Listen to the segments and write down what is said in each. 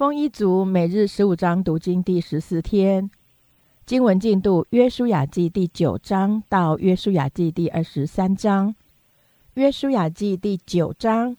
丰一族每日十五章读经第十四天，经文进度：约书亚记第九章到约书亚记第二十三章。约书亚记第九章，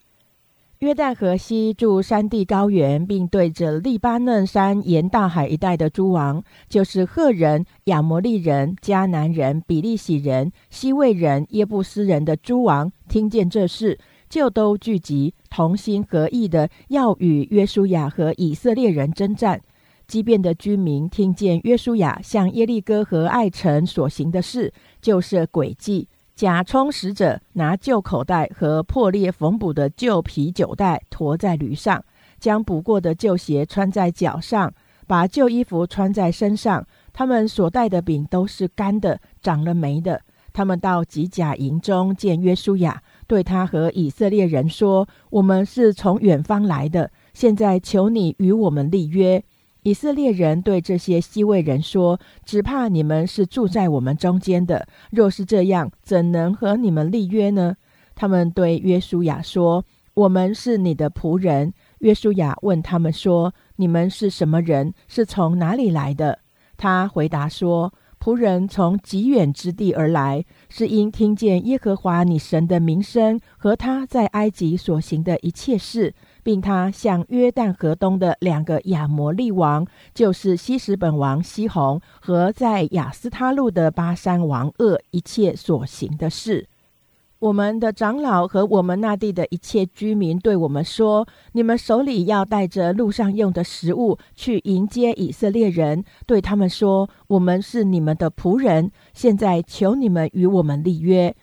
约旦河西住山地高原，并对着利巴嫩山沿大海一带的诸王，就是赫人、亚摩利人、迦南人、比利洗人、西魏人、耶布斯人的诸王，听见这事。就都聚集，同心合意的要与约书亚和以色列人征战。畸变的居民听见约书亚向耶利哥和爱城所行的事，就是诡计，假充使者拿旧口袋和破裂缝补的旧啤酒袋驮在驴上，将补过的旧鞋穿在脚上，把旧衣服穿在身上。他们所带的饼都是干的，长了霉的。他们到吉甲营中见约书亚。对他和以色列人说：“我们是从远方来的，现在求你与我们立约。”以色列人对这些西魏人说：“只怕你们是住在我们中间的，若是这样，怎能和你们立约呢？”他们对约书亚说：“我们是你的仆人。”约书亚问他们说：“你们是什么人？是从哪里来的？”他回答说。仆人从极远之地而来，是因听见耶和华你神的名声和他在埃及所行的一切事，并他向约旦河东的两个亚摩利王，就是西什本王西宏和在亚斯他路的巴山王鄂一切所行的事。我们的长老和我们那地的一切居民对我们说：“你们手里要带着路上用的食物去迎接以色列人。”对他们说：“我们是你们的仆人，现在求你们与我们立约。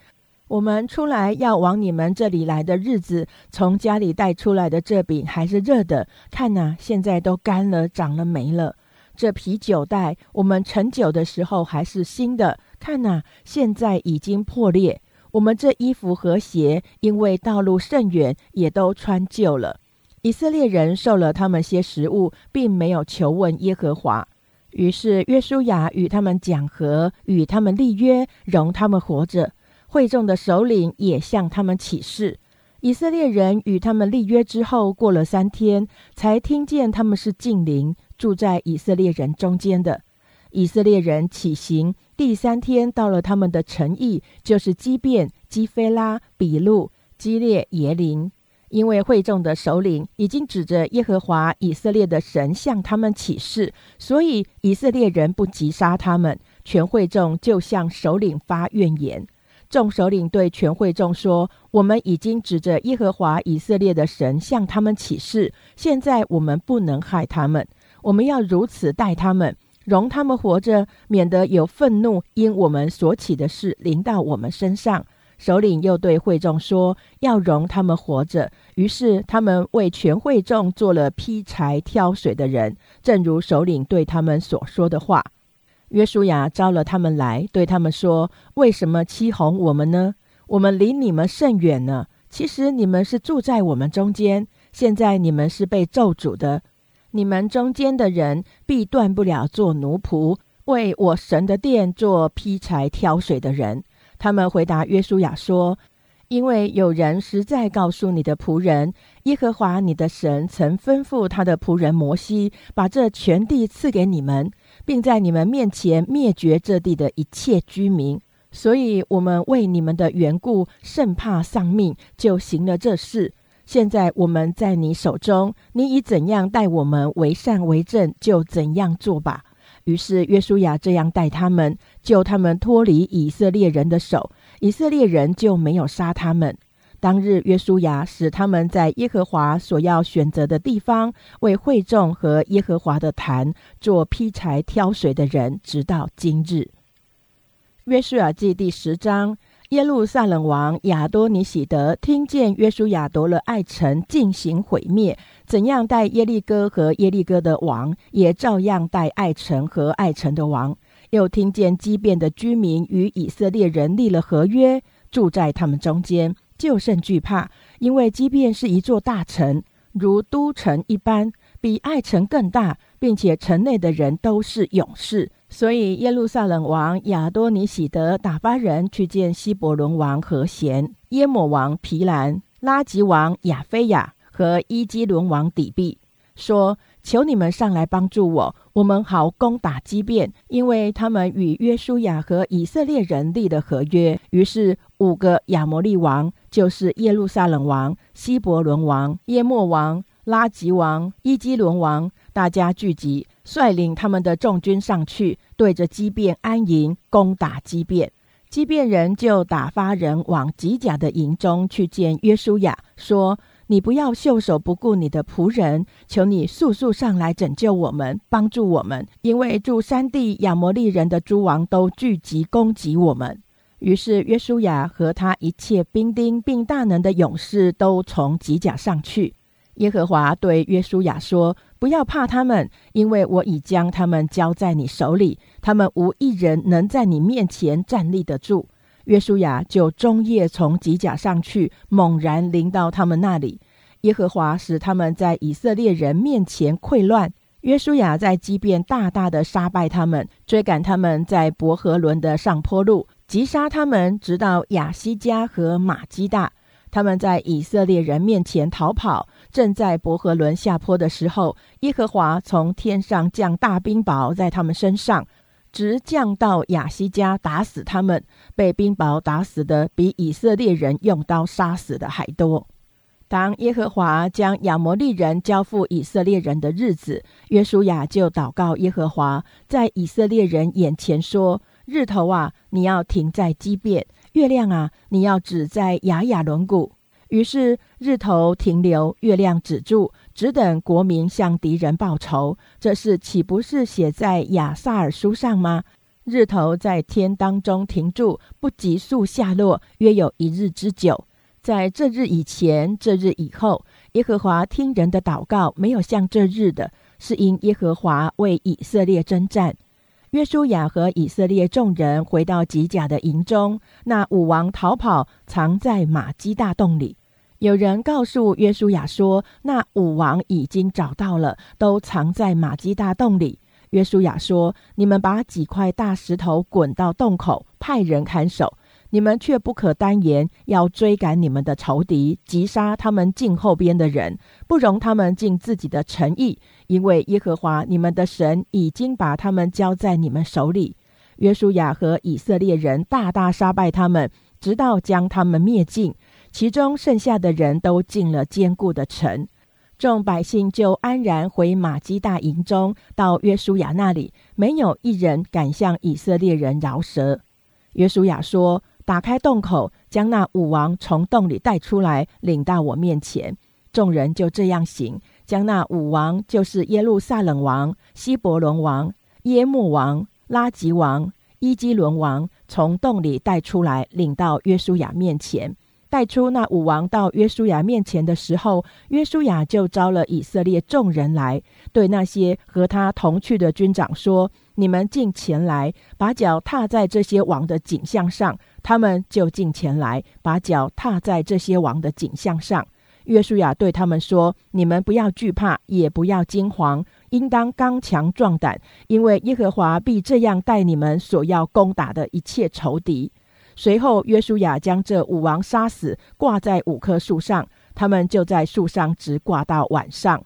我们出来要往你们这里来的日子，从家里带出来的这饼还是热的。看呐，现在都干了，长了霉了。这啤酒袋，我们盛酒的时候还是新的。看呐，现在已经破裂。”我们这衣服和鞋，因为道路甚远，也都穿旧了。以色列人受了他们些食物，并没有求问耶和华。于是约书亚与他们讲和，与他们立约，容他们活着。会众的首领也向他们起誓。以色列人与他们立约之后，过了三天，才听见他们是近邻，住在以色列人中间的。以色列人起行，第三天到了他们的城邑，就是基变、基菲拉、比路、基列耶林。因为会众的首领已经指着耶和华以色列的神向他们起誓，所以以色列人不急杀他们。全会众就向首领发怨言。众首领对全会众说：“我们已经指着耶和华以色列的神向他们起誓，现在我们不能害他们，我们要如此待他们。”容他们活着，免得有愤怒因我们所起的事临到我们身上。首领又对会众说：“要容他们活着。”于是他们为全会众做了劈柴、挑水的人，正如首领对他们所说的话。约书亚招了他们来，对他们说：“为什么欺哄我们呢？我们离你们甚远呢。其实你们是住在我们中间。现在你们是被咒诅的。”你们中间的人必断不了做奴仆，为我神的殿做劈柴挑水的人。他们回答约书亚说：“因为有人实在告诉你的仆人，耶和华你的神曾吩咐他的仆人摩西，把这全地赐给你们，并在你们面前灭绝这地的一切居民。所以，我们为你们的缘故，甚怕丧命，就行了这事。”现在我们在你手中，你以怎样待我们为善为正，就怎样做吧。于是约书亚这样待他们，救他们脱离以色列人的手，以色列人就没有杀他们。当日约书亚使他们在耶和华所要选择的地方，为会众和耶和华的坛做劈柴挑水的人，直到今日。约书亚记第十章。耶路撒冷王亚多尼喜德听见约书亚夺了爱城，进行毁灭，怎样待耶利哥和耶利哥的王，也照样待爱城和爱城的王。又听见畸变的居民与以色列人立了合约，住在他们中间，就甚惧怕，因为畸变是一座大城，如都城一般，比爱城更大，并且城内的人都是勇士。所以，耶路撒冷王亚多尼喜德打发人去见希伯伦王和贤、耶摩王皮兰、拉吉王亚菲亚和伊基伦王底壁，说：“求你们上来帮助我，我们好攻打基变，因为他们与约书亚和以色列人立的合约。”于是五个亚摩利王，就是耶路撒冷王、希伯伦王、耶摩王、拉吉王、伊基伦王，大家聚集，率领他们的众军上去，对着基变安营，攻打基变。基变人就打发人往吉甲的营中去见约书亚，说。你不要袖手不顾你的仆人，求你速速上来拯救我们，帮助我们，因为住山地亚摩利人的诸王都聚集攻击我们。于是约书亚和他一切兵丁并大能的勇士都从吉甲上去。耶和华对约书亚说：“不要怕他们，因为我已将他们交在你手里，他们无一人能在你面前站立得住。”约书亚就终夜从吉甲上去，猛然临到他们那里。耶和华使他们在以色列人面前溃乱。约书亚在基遍大大的杀败他们，追赶他们在伯和伦的上坡路，击杀他们，直到亚西加和马基大。他们在以色列人面前逃跑，正在伯和伦下坡的时候，耶和华从天上降大冰雹在他们身上。直降到亚西加，打死他们。被冰雹打死的，比以色列人用刀杀死的还多。当耶和华将亚摩利人交付以色列人的日子，约书亚就祷告耶和华，在以色列人眼前说：“日头啊，你要停在基变；月亮啊，你要止在雅雅伦谷。”于是日头停留，月亮止住，只等国民向敌人报仇。这事岂不是写在亚萨尔书上吗？日头在天当中停住，不急速下落，约有一日之久。在这日以前，这日以后，耶和华听人的祷告，没有像这日的，是因耶和华为以色列征战。约书亚和以色列众人回到吉甲的营中，那武王逃跑，藏在马基大洞里。有人告诉约书亚说：“那武王已经找到了，都藏在马基大洞里。”约书亚说：“你们把几块大石头滚到洞口，派人看守。你们却不可单言，要追赶你们的仇敌，击杀他们近后边的人，不容他们尽自己的诚意。”因为耶和华你们的神已经把他们交在你们手里，约书亚和以色列人大大杀败他们，直到将他们灭尽。其中剩下的人都进了坚固的城，众百姓就安然回马基大营中，到约书亚那里，没有一人敢向以色列人饶舌。约书亚说：“打开洞口，将那武王从洞里带出来，领到我面前。”众人就这样行。将那武王，就是耶路撒冷王、希伯伦王、耶穆王、拉吉王、伊基伦王，从洞里带出来，领到约书亚面前。带出那武王到约书亚面前的时候，约书亚就招了以色列众人来，对那些和他同去的军长说：“你们进前来，把脚踏在这些王的景象上。”他们就进前来，把脚踏在这些王的景象上。约书亚对他们说：“你们不要惧怕，也不要惊惶，应当刚强壮胆，因为耶和华必这样待你们所要攻打的一切仇敌。”随后，约书亚将这五王杀死，挂在五棵树上，他们就在树上直挂到晚上。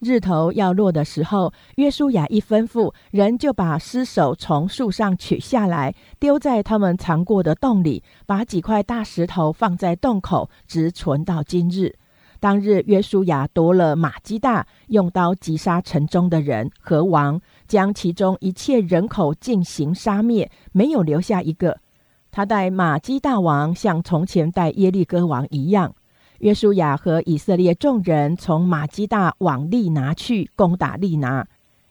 日头要落的时候，约书亚一吩咐，人就把尸首从树上取下来，丢在他们藏过的洞里，把几块大石头放在洞口，直存到今日。当日，约书亚夺了马基大，用刀击杀城中的人和王，将其中一切人口进行杀灭，没有留下一个。他带马基大王像从前带耶利哥王一样。约书亚和以色列众人从马基大往利拿去，攻打利拿。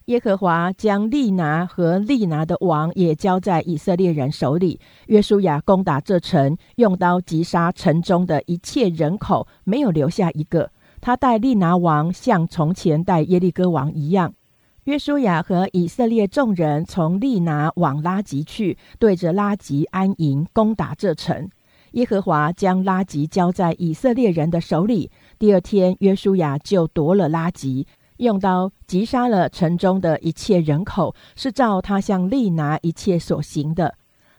耶和华将利拿和利拿的王也交在以色列人手里。约书亚攻打这城，用刀击杀城中的一切人口，没有留下一个。他带利拿王像从前带耶利哥王一样。约书亚和以色列众人从利拿往拉吉去，对着拉吉安营，攻打这城。耶和华将拉吉交在以色列人的手里。第二天，约书亚就夺了拉吉。用刀击杀了城中的一切人口，是照他向利拿一切所行的。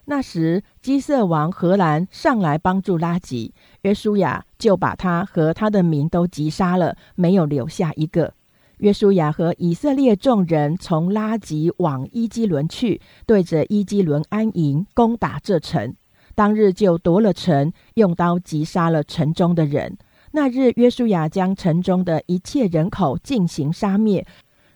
那时，基色王荷兰上来帮助拉吉，约书亚就把他和他的民都击杀了，没有留下一个。约书亚和以色列众人从拉吉往伊基伦去，对着伊基伦安营，攻打这城。当日就夺了城，用刀击杀了城中的人。那日，约书亚将城中的一切人口进行杀灭，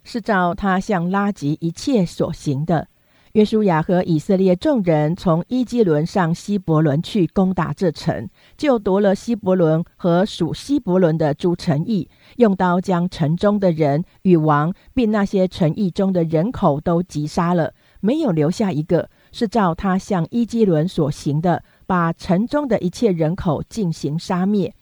是照他向拉吉一切所行的。约书亚和以色列众人从伊基伦上希伯伦去攻打这城，就夺了希伯伦和属希伯伦的诸城邑，用刀将城中的人与王，并那些城邑中的人口都击杀了，没有留下一个。是照他向伊基伦所行的，把城中的一切人口进行杀灭。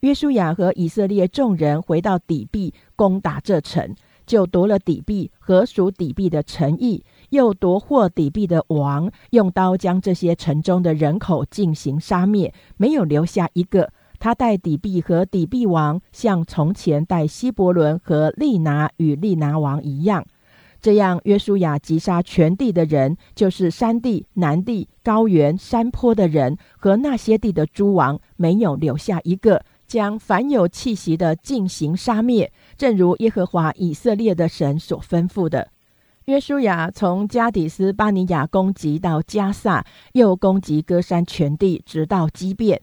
约书亚和以色列众人回到底壁，攻打这城，就夺了底壁和属底壁的城邑。又夺获底壁的王，用刀将这些城中的人口进行杀灭，没有留下一个。他带底壁和底壁王，像从前带希伯伦和利拿与利拿王一样。这样，约书亚击杀全地的人，就是山地、南地、高原、山坡的人和那些地的诸王，没有留下一个，将凡有气息的进行杀灭，正如耶和华以色列的神所吩咐的。约书亚从加底斯巴尼亚攻击到加萨，又攻击歌山全地，直到基变。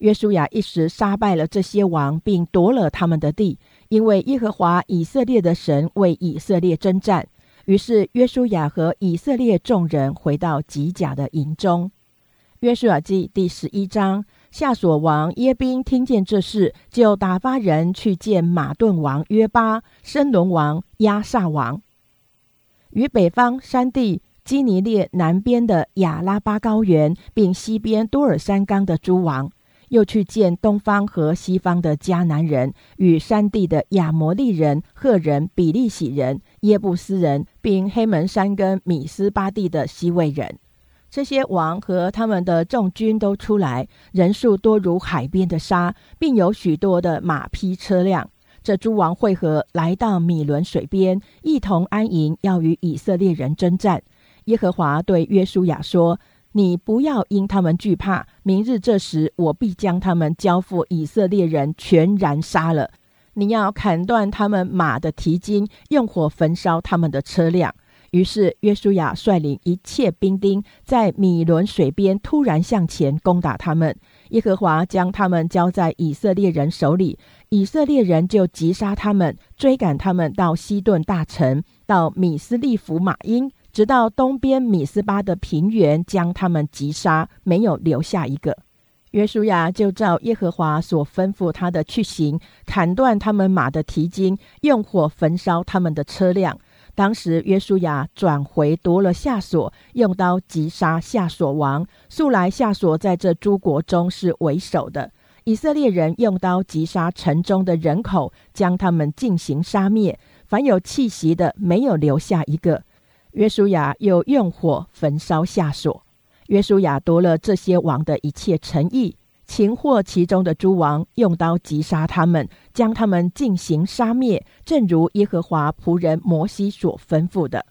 约书亚一时杀败了这些王，并夺了他们的地，因为耶和华以色列的神为以色列征战。于是约书亚和以色列众人回到吉甲的营中。约书亚记第十一章，夏所王耶宾听见这事，就打发人去见马顿王约巴、申伦王亚萨王。与北方山地基尼列南边的亚拉巴高原，并西边多尔山冈的诸王，又去见东方和西方的迦南人，与山地的亚摩利人、赫人、比利洗人、耶布斯人，并黑门山跟米斯巴地的西魏人。这些王和他们的众军都出来，人数多如海边的沙，并有许多的马匹车辆。这诸王会合，来到米伦水边，一同安营，要与以色列人征战。耶和华对约书亚说：“你不要因他们惧怕，明日这时，我必将他们交付以色列人，全然杀了。你要砍断他们马的蹄筋，用火焚烧他们的车辆。”于是约书亚率领一切兵丁，在米伦水边突然向前攻打他们。耶和华将他们交在以色列人手里，以色列人就击杀他们，追赶他们到西顿大城，到米斯利弗马因，直到东边米斯巴的平原，将他们击杀，没有留下一个。约书亚就照耶和华所吩咐他的去行，砍断他们马的蹄筋，用火焚烧他们的车辆。当时约书亚转回夺了夏所，用刀击杀夏所王。素来夏所在这诸国中是为首的。以色列人用刀击杀城中的人口，将他们进行杀灭，凡有气息的没有留下一个。约书亚又用火焚烧夏所。约书亚夺了这些王的一切诚意。擒获其中的诸王，用刀击杀他们，将他们进行杀灭，正如耶和华仆人摩西所吩咐的。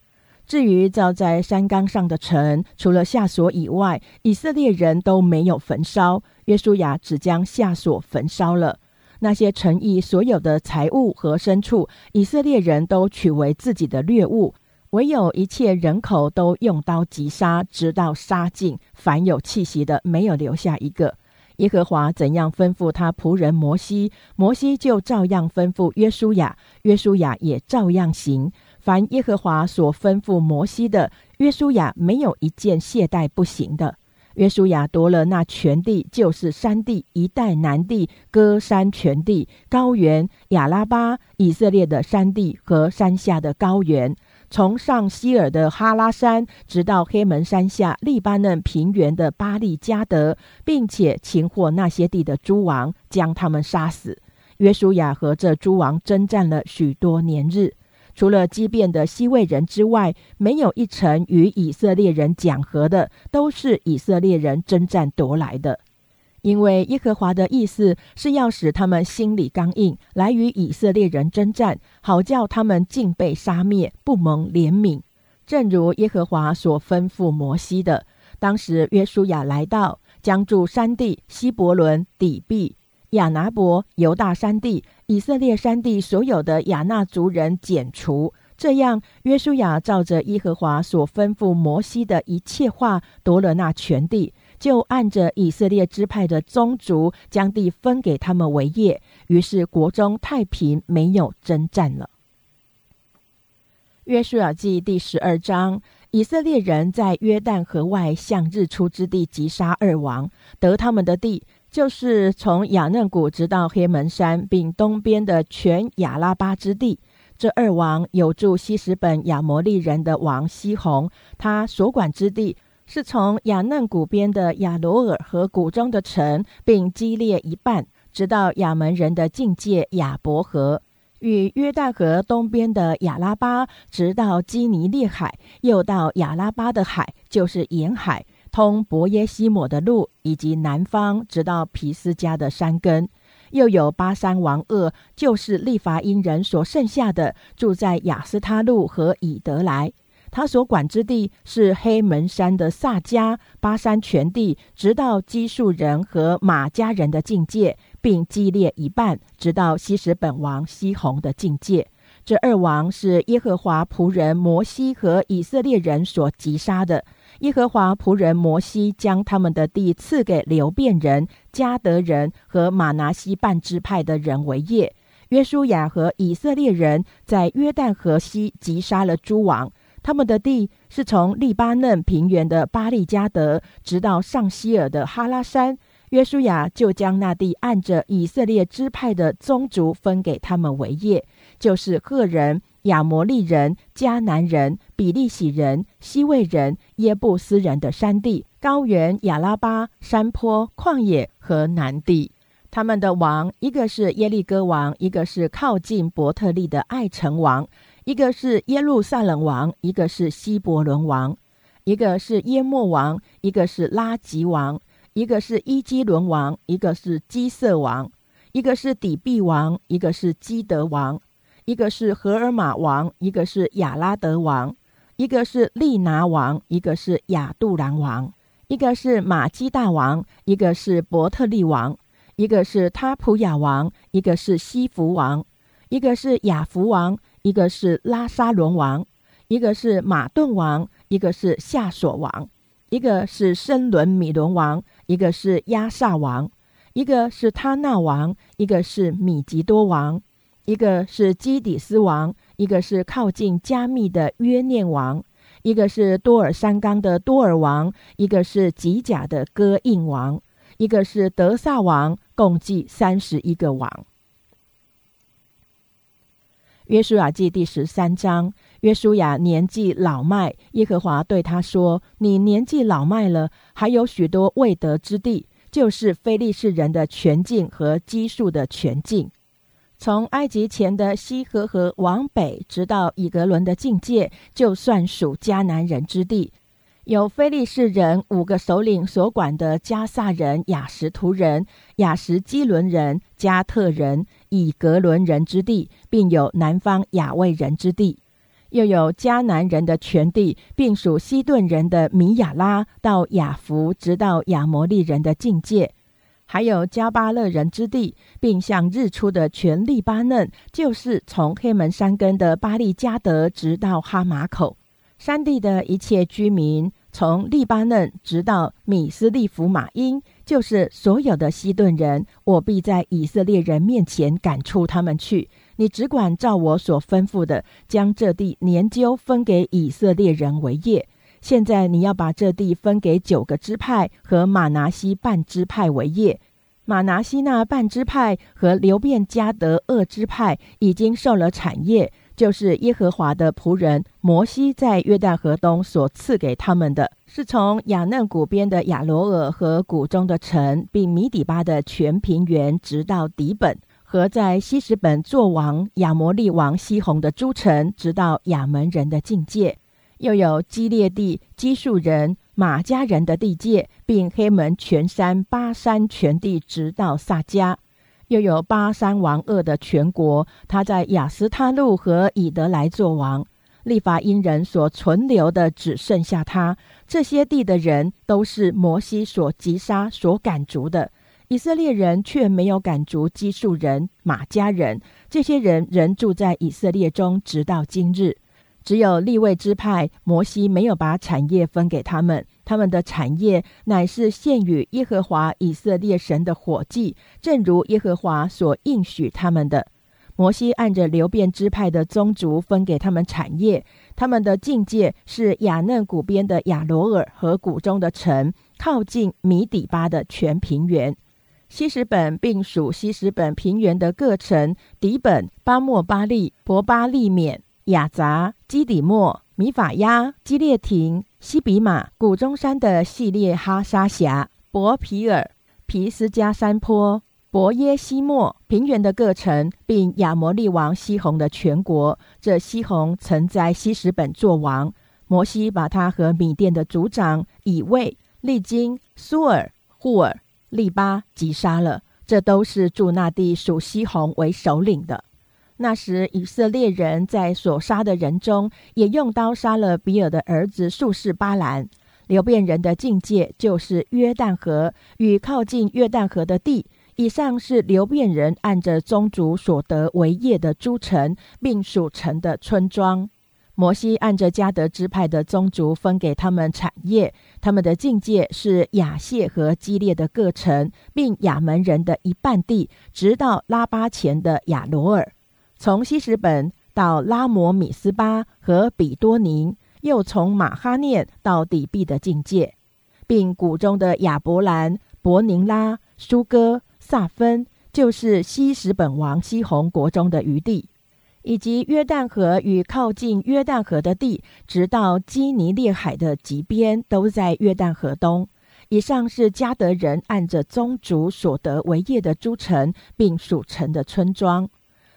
至于造在山冈上的城，除了夏所以外，以色列人都没有焚烧。约书亚只将夏所焚烧了。那些城邑所有的财物和牲畜，以色列人都取为自己的掠物，唯有一切人口都用刀击杀，直到杀尽，凡有气息的，没有留下一个。耶和华怎样吩咐他仆人摩西，摩西就照样吩咐约书亚，约书亚也照样行。凡耶和华所吩咐摩西的，约书亚没有一件懈怠不行的。约书亚夺了那全地，就是山地一带南地、歌山全地、高原、亚拉巴、以色列的山地和山下的高原。从上希尔的哈拉山，直到黑门山下利巴嫩平原的巴利加德，并且擒获那些地的诸王，将他们杀死。约书亚和这诸王征战了许多年日，除了畸变的西魏人之外，没有一城与以色列人讲和的，都是以色列人征战夺来的。因为耶和华的意思是要使他们心里刚硬，来与以色列人征战，好叫他们尽被杀灭，不蒙怜悯。正如耶和华所吩咐摩西的。当时约书亚来到，将住山地希伯伦、底壁、亚拿伯、犹大山地、以色列山地所有的亚纳族人剪除。这样，约书亚照着耶和华所吩咐摩西的一切话，夺了那全地，就按着以色列支派的宗族，将地分给他们为业。于是国中太平，没有征战了。约书亚记第十二章，以色列人在约旦河外向日出之地击杀二王，得他们的地，就是从雅嫩谷直到黑门山，并东边的全亚拉巴之地。这二王有住西什本亚摩利人的王西宏，他所管之地是从亚嫩谷边的亚罗尔和谷中的城，并激烈一半，直到亚门人的境界亚伯河，与约旦河东边的亚拉巴，直到基尼列海，又到亚拉巴的海，就是沿海，通伯耶西抹的路，以及南方，直到皮斯加的山根。又有巴山王鄂，就是利伐因人所剩下的，住在雅斯他路和以德来。他所管之地是黑门山的萨迦、巴山全地，直到基述人和马家人的境界，并激烈一半，直到西什本王西宏的境界。这二王是耶和华仆人摩西和以色列人所击杀的。耶和华仆人摩西将他们的地赐给流变人、加德人和马拿西半支派的人为业。约书亚和以色列人在约旦河西击杀了诸王，他们的地是从利巴嫩平原的巴利加德，直到上希尔的哈拉山。约书亚就将那地按着以色列支派的宗族分给他们为业，就是赫人。亚摩利人、迦南人、比利洗人、西魏人、耶布斯人的山地、高原、亚拉巴、山坡、旷野和南地，他们的王，一个是耶利哥王，一个是靠近伯特利的爱城王，一个是耶路撒冷王，一个是希伯伦王，一个是耶莫王，一个是拉吉王，一个是伊基伦王，一个是基色王，一个是底壁王，一个是基德王。一个是荷尔玛王，一个是亚拉德王，一个是利拿王，一个是亚杜兰王，一个是马基大王，一个是伯特利王，一个是他普亚王，一个是西弗王，一个是亚弗王，一个是拉沙伦王，一个是马顿王，一个是夏索王，一个是申伦米伦王，一个是亚萨王，一个是他那王，一个是米吉多王。一个是基底斯王，一个是靠近加密的约念王，一个是多尔山冈的多尔王，一个是吉甲的戈印王，一个是德萨王，共计三十一个王。约书亚记第十三章，约书亚年纪老迈，耶和华对他说：“你年纪老迈了，还有许多未得之地，就是非利士人的全境和基数的全境。”从埃及前的西河河往北，直到以格伦的境界，就算属迦南人之地。有非利士人五个首领所管的加萨人、雅什图人、雅什基伦人、加特人、以格伦人之地，并有南方雅卫人之地，又有迦南人的全地，并属西顿人的米亚拉到雅弗，直到亚摩利人的境界。还有加巴勒人之地，并向日出的全利巴嫩，就是从黑门山根的巴利加德，直到哈马口山地的一切居民，从利巴嫩直到米斯利弗马因，就是所有的西顿人，我必在以色列人面前赶出他们去。你只管照我所吩咐的，将这地年究分给以色列人为业。现在你要把这地分给九个支派和马拿西半支派为业。马拿西那半支派和流变加德二支派已经受了产业，就是耶和华的仆人摩西在约旦河东所赐给他们的，是从亚嫩谷边的亚罗尔和谷中的城，并米底巴的全平原，直到底本，和在西什本作王亚摩利王西宏的诸城，直到亚门人的境界。又有基列地、基述人、马家人的地界，并黑门全山、巴山全地，直到萨迦；又有巴山王鄂的全国，他在雅斯他路和以德来做王。利法因人所存留的，只剩下他。这些地的人，都是摩西所击杀、所赶逐的。以色列人却没有赶逐基述人、马家人，这些人仍住在以色列中，直到今日。只有立位支派，摩西没有把产业分给他们，他们的产业乃是献与耶和华以色列神的火祭，正如耶和华所应许他们的。摩西按着流变支派的宗族分给他们产业，他们的境界是雅嫩谷边的雅罗尔和谷中的城，靠近米底巴的全平原。西什本并属西什本平原的各城：底本、巴莫巴利、伯巴利缅。雅杂、基底莫、米法亚、基列廷、西比马、古中山的系列哈沙峡、博皮尔、皮斯加山坡、博耶西莫平原的各城，并亚摩利王西宏的全国。这西宏曾在西什本作王，摩西把他和米甸的族长以卫、利金、苏尔、户尔、利巴击杀了。这都是住那地属西宏为首领的。那时，以色列人在所杀的人中，也用刀杀了比尔的儿子术士巴兰。流变人的境界就是约旦河与靠近约旦河的地。以上是流变人按着宗族所得为业的诸城，并属城的村庄。摩西按着加德支派的宗族分给他们产业，他们的境界是亚谢和基列的各城，并亚门人的一半地，直到拉巴前的亚罗尔。从西什本到拉摩米斯巴和比多宁，又从马哈念到底壁的境界，并谷中的亚伯兰、伯宁拉、舒哥、萨芬，就是西什本王西宏国中的余地，以及约旦河与靠近约旦河的地，直到基尼列海的极边，都在约旦河东。以上是加德人按着宗族所得为业的诸城，并属城的村庄。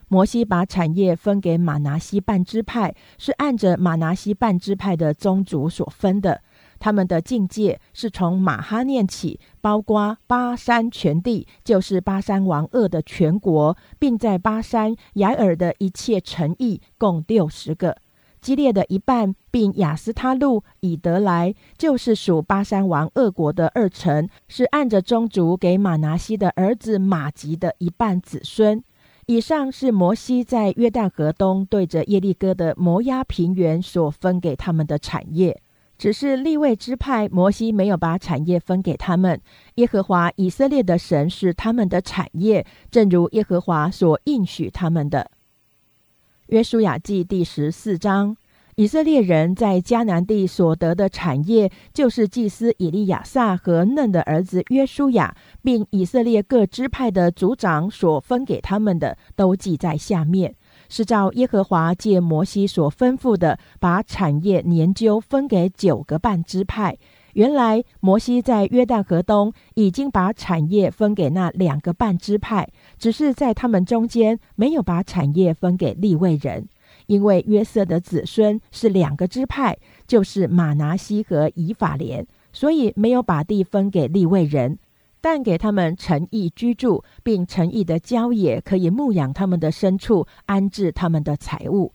摩西把产业分给马拿西半支派，是按着马拿西半支派的宗族所分的。他们的境界是从马哈念起，包括巴山全地，就是巴山王鄂的全国，并在巴山雅尔的一切城邑，共六十个。基列的一半，并雅斯他路、以德来，就是属巴山王鄂国的二城，是按着宗族给马拿西的儿子马吉的一半子孙。以上是摩西在约旦河东对着耶利哥的摩押平原所分给他们的产业，只是立位支派，摩西没有把产业分给他们。耶和华以色列的神是他们的产业，正如耶和华所应许他们的。约书亚记第十四章。以色列人在迦南地所得的产业，就是祭司以利亚撒和嫩的儿子约书亚，并以色列各支派的族长所分给他们的，都记在下面。是照耶和华借摩西所吩咐的，把产业研究分给九个半支派。原来摩西在约旦河东已经把产业分给那两个半支派，只是在他们中间没有把产业分给立位人。因为约瑟的子孙是两个支派，就是马拿西和以法莲，所以没有把地分给利未人，但给他们诚意居住，并诚意的郊野可以牧养他们的牲畜，安置他们的财物。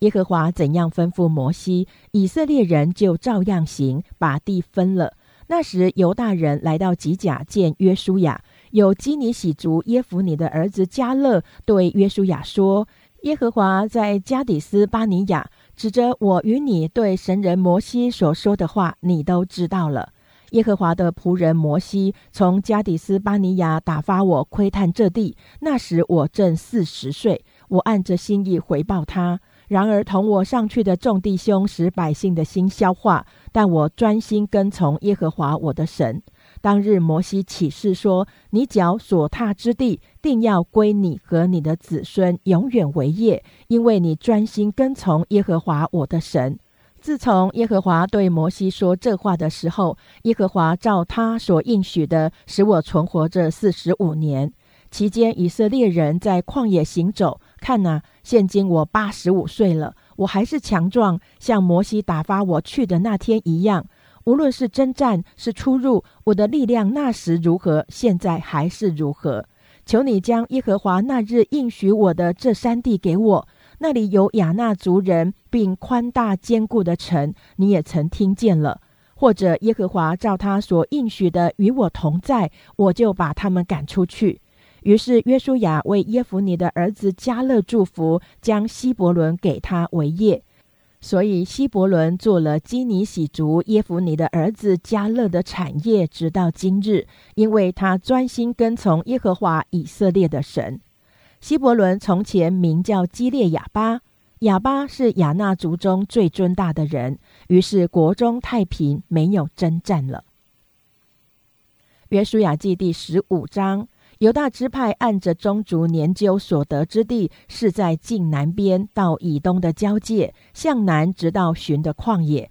耶和华怎样吩咐摩西，以色列人就照样行，把地分了。那时犹大人来到吉甲见约书亚，有基尼喜族耶夫尼的儿子加勒对约书亚说。耶和华在加底斯巴尼亚指着我与你对神人摩西所说的话，你都知道了。耶和华的仆人摩西从加底斯巴尼亚打发我窥探这地，那时我正四十岁。我按着心意回报他。然而同我上去的众弟兄使百姓的心消化，但我专心跟从耶和华我的神。当日摩西起誓说：“你脚所踏之地，定要归你和你的子孙永远为业，因为你专心跟从耶和华我的神。”自从耶和华对摩西说这话的时候，耶和华照他所应许的，使我存活这四十五年。期间，以色列人在旷野行走。看呐，现今我八十五岁了，我还是强壮，像摩西打发我去的那天一样。无论是征战是出入，我的力量那时如何，现在还是如何。求你将耶和华那日应许我的这山地给我，那里有亚纳族人，并宽大坚固的城，你也曾听见了。或者耶和华照他所应许的与我同在，我就把他们赶出去。于是约书亚为耶夫尼的儿子加勒祝福，将希伯伦给他为业。所以希伯伦做了基尼喜族耶夫尼的儿子加勒的产业，直到今日，因为他专心跟从耶和华以色列的神。希伯伦从前名叫基列亚巴。亚巴是亚纳族中最尊大的人，于是国中太平，没有征战了。约书亚记第十五章，犹大支派按着宗族年究所得之地，是在晋南边到以东的交界，向南直到寻的旷野。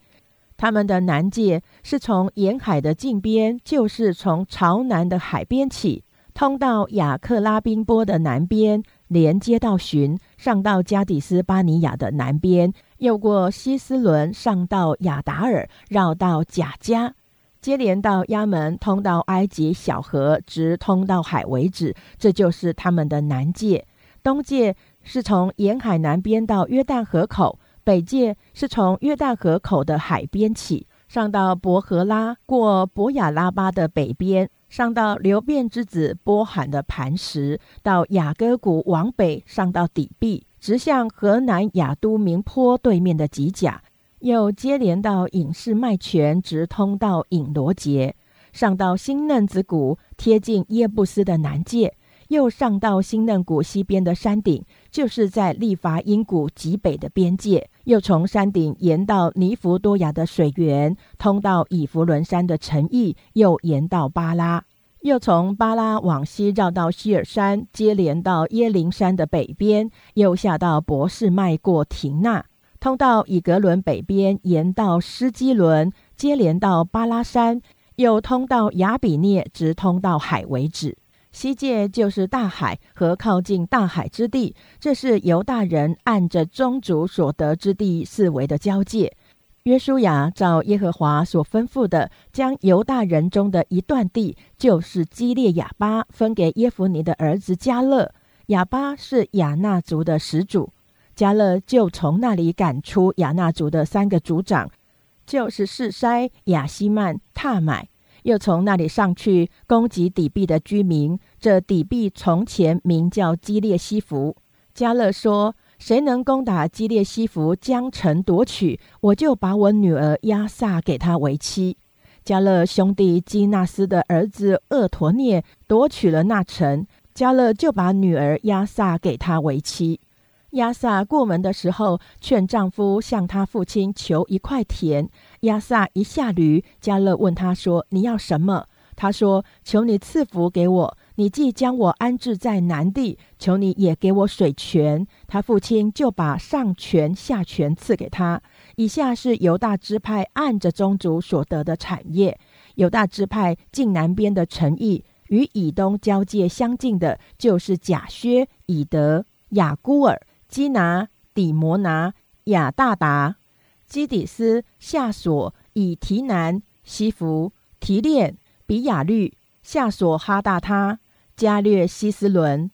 他们的南界是从沿海的近边，就是从朝南的海边起，通到雅克拉宾波的南边。连接到寻，上到加底斯巴尼亚的南边，又过西斯伦，上到亚达尔，绕到贾加，接连到亚门，通到埃及小河，直通到海为止。这就是他们的南界。东界是从沿海南边到约旦河口，北界是从约旦河口的海边起，上到伯荷拉，过博雅拉巴的北边。上到流变之子波罕的磐石，到雅各谷往北上到底壁，直向河南雅都明坡对面的吉甲，又接连到隐士麦泉，直通到隐罗杰，上到新嫩子谷，贴近耶布斯的南界，又上到新嫩谷西边的山顶，就是在利伐因谷极北的边界，又从山顶沿到尼弗多亚的水源，通到以弗伦山的城邑，又沿到巴拉。又从巴拉往西绕到希尔山，接连到耶林山的北边，又下到博士迈过廷纳，通到以格伦北边，沿到施基伦，接连到巴拉山，又通到亚比涅，直通到海为止。西界就是大海和靠近大海之地，这是犹大人按着宗族所得之地四围的交界。约书亚照耶和华所吩咐的，将犹大人中的一段地，就是基列亚巴，分给耶夫尼的儿子加勒。亚巴是亚纳族的始祖，加勒就从那里赶出亚纳族的三个族长，就是示筛、亚西曼、踏买，又从那里上去攻击底壁的居民。这底壁从前名叫基列西弗。加勒说。谁能攻打基列西弗，将城夺取，我就把我女儿亚萨给他为妻。加勒兄弟基纳斯的儿子厄陀涅夺取了那城，加勒就把女儿亚萨给他为妻。亚萨过门的时候，劝丈夫向他父亲求一块田。亚萨一下驴，加勒问他说：“你要什么？”他说：“求你赐福给我。”你既将我安置在南地，求你也给我水泉。他父亲就把上泉下泉赐给他。以下是犹大支派按着宗族所得的产业。犹大支派近南边的城邑，与以东交界相近的，就是贾薛、以德、雅孤尔、基拿、底摩拿、亚大达、基底斯、夏索、以提南、西弗、提炼、比亚律、夏索哈大他。加略西斯伦、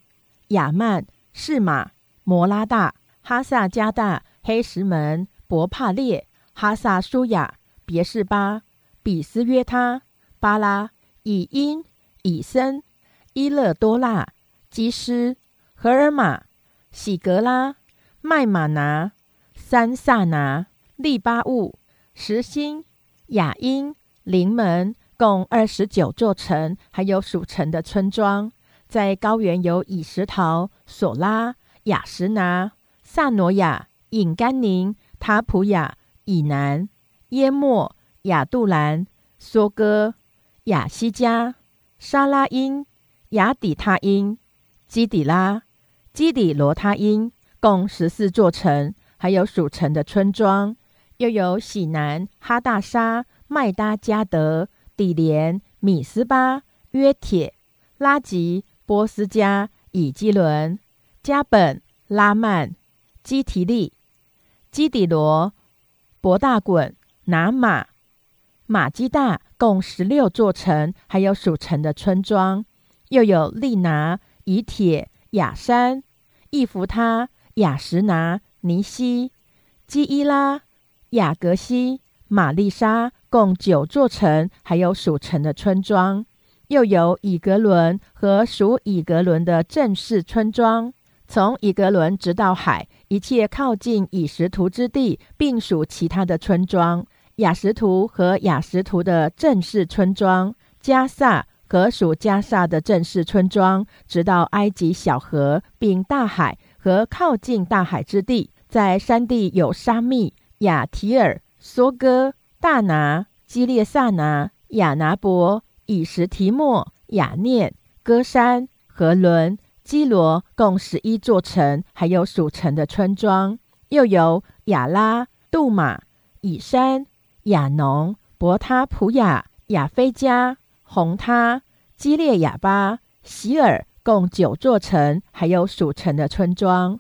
亚曼、士马、摩拉大、哈萨加大、黑石门、伯帕列、哈萨舒雅、别是巴、比斯约他、巴拉、以因、以森、伊勒多纳、基斯、荷尔玛、喜格拉、麦马拿、三萨拿、利巴物、石心、雅因、临门。共二十九座城，还有属城的村庄。在高原有以石陶、索拉、雅什拿、萨诺亚、隐甘宁、塔普雅、以南、耶莫、亚杜兰、梭哥、雅西加、沙拉因、雅底他因、基底拉、基底罗他因，共十四座城，还有属城的村庄。又有喜南、哈大沙、麦达加德。底连、米斯巴、约铁、拉吉、波斯加、以基伦、加本、拉曼、基提利、基底罗、博大滚、拿马、马基大，共十六座城，还有属城的村庄，又有利拿、以铁、雅山、易弗他、雅什拿、尼西、基伊拉、雅格西、玛丽莎。共九座城，还有属城的村庄。又有以格伦和属以格伦的正式村庄，从以格伦直到海，一切靠近以石图之地，并属其他的村庄。雅什图和雅什图的正式村庄，加萨和属加萨的正式村庄，直到埃及小河，并大海和靠近大海之地。在山地有沙密、雅提尔、梭哥、大拿、基列萨拿、亚拿伯。以什提莫、雅念、歌山、和伦、基罗共十一座城，还有属城的村庄，又有雅拉、杜马、以山、雅农、伯他普雅、亚菲加、红他、基列亚巴、希尔共九座城，还有属城的村庄，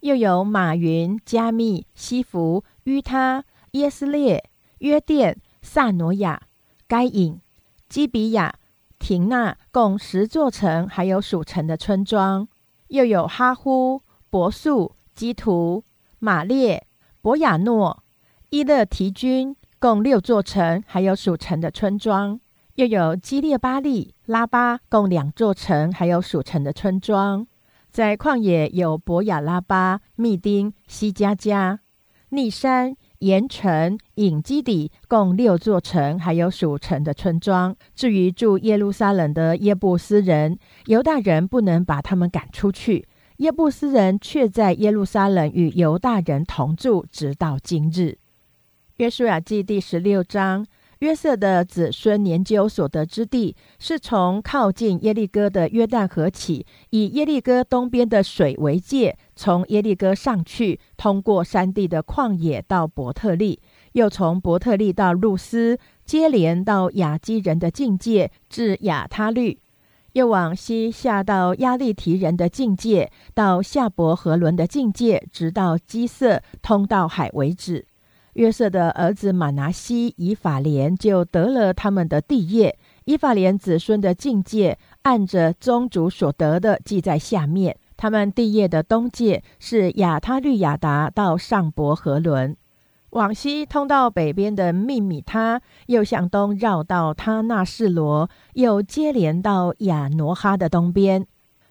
又有马云、加密、西弗、约他、耶斯列、约甸、萨诺亚、该隐。基比亚、廷纳共十座城，还有属城的村庄；又有哈呼、伯素、基图、马列、博亚诺、伊勒提军共六座城，还有属城的村庄；又有基列巴利、拉巴共两座城，还有属城的村庄。在旷野有博雅拉巴、密丁、西加加、逆山。盐城、隐基底共六座城，还有属城的村庄。至于住耶路撒冷的耶布斯人，犹大人不能把他们赶出去，耶布斯人却在耶路撒冷与犹大人同住，直到今日。约书亚记第十六章。约瑟的子孙研究所得之地，是从靠近耶利哥的约旦河起，以耶利哥东边的水为界，从耶利哥上去，通过山地的旷野到伯特利，又从伯特利到路斯，接连到雅基人的境界，至亚他律，又往西下到亚利提人的境界，到夏伯和伦的境界，直到基色，通到海为止。约瑟的儿子马拿西、以法莲就得了他们的地业。以法莲子孙的境界，按着宗族所得的记在下面。他们地业的东界是亚他律亚达到上伯和伦，往西通到北边的密米他，又向东绕到他那士罗，又接连到亚挪哈的东边，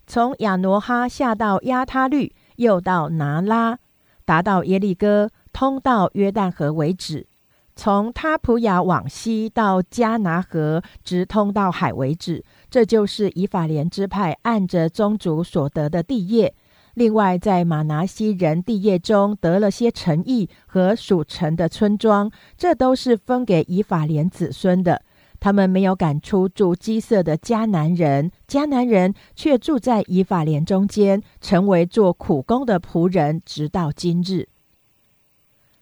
从亚挪哈下到亚他律，又到拿拉，达到耶利哥。通到约旦河为止，从他普雅往西到加拿河，直通到海为止。这就是以法莲支派按着宗族所得的地业。另外，在马拿西人地业中得了些城邑和属城的村庄，这都是分给以法莲子孙的。他们没有赶出住基色的迦南人，迦南人却住在以法莲中间，成为做苦工的仆人，直到今日。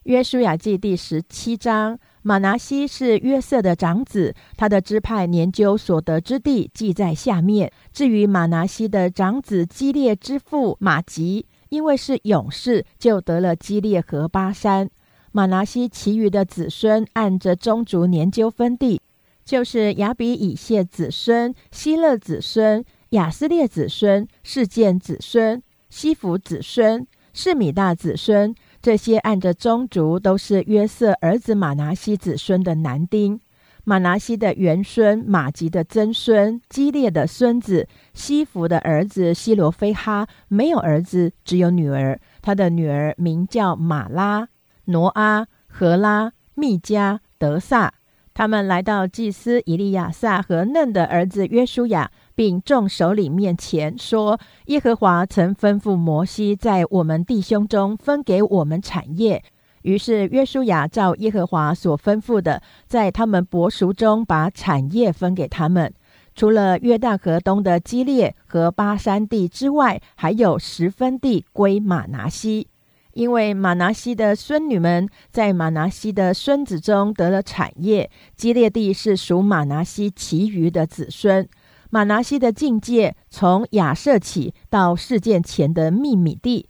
约书亚记第十七章，马拿西是约瑟的长子，他的支派研究所得之地记在下面。至于马拿西的长子基列之父马吉，因为是勇士，就得了基列和巴山。马拿西其余的子孙按着宗族研究分地，就是亚比以谢子孙、希勒子孙、亚斯列子孙、事件子孙、西弗子孙、士米大子孙。这些按着宗族都是约瑟儿子马拿西子孙的男丁，马拿西的元孙马吉的曾孙基列的孙子西弗的儿子西罗非哈没有儿子，只有女儿。他的女儿名叫马拉、挪阿、荷拉、密加、德萨。他们来到祭司以利亚撒和嫩的儿子约书亚。并众首领面前说：“耶和华曾吩咐摩西，在我们弟兄中分给我们产业。于是约书亚照耶和华所吩咐的，在他们伯叔中把产业分给他们。除了约旦河东的基列和巴山地之外，还有十分地归马拿西，因为马拿西的孙女们在马拿西的孙子中得了产业。基列地是属马拿西其余的子孙。”马拿西的境界从亚瑟起到事件前的秘密地，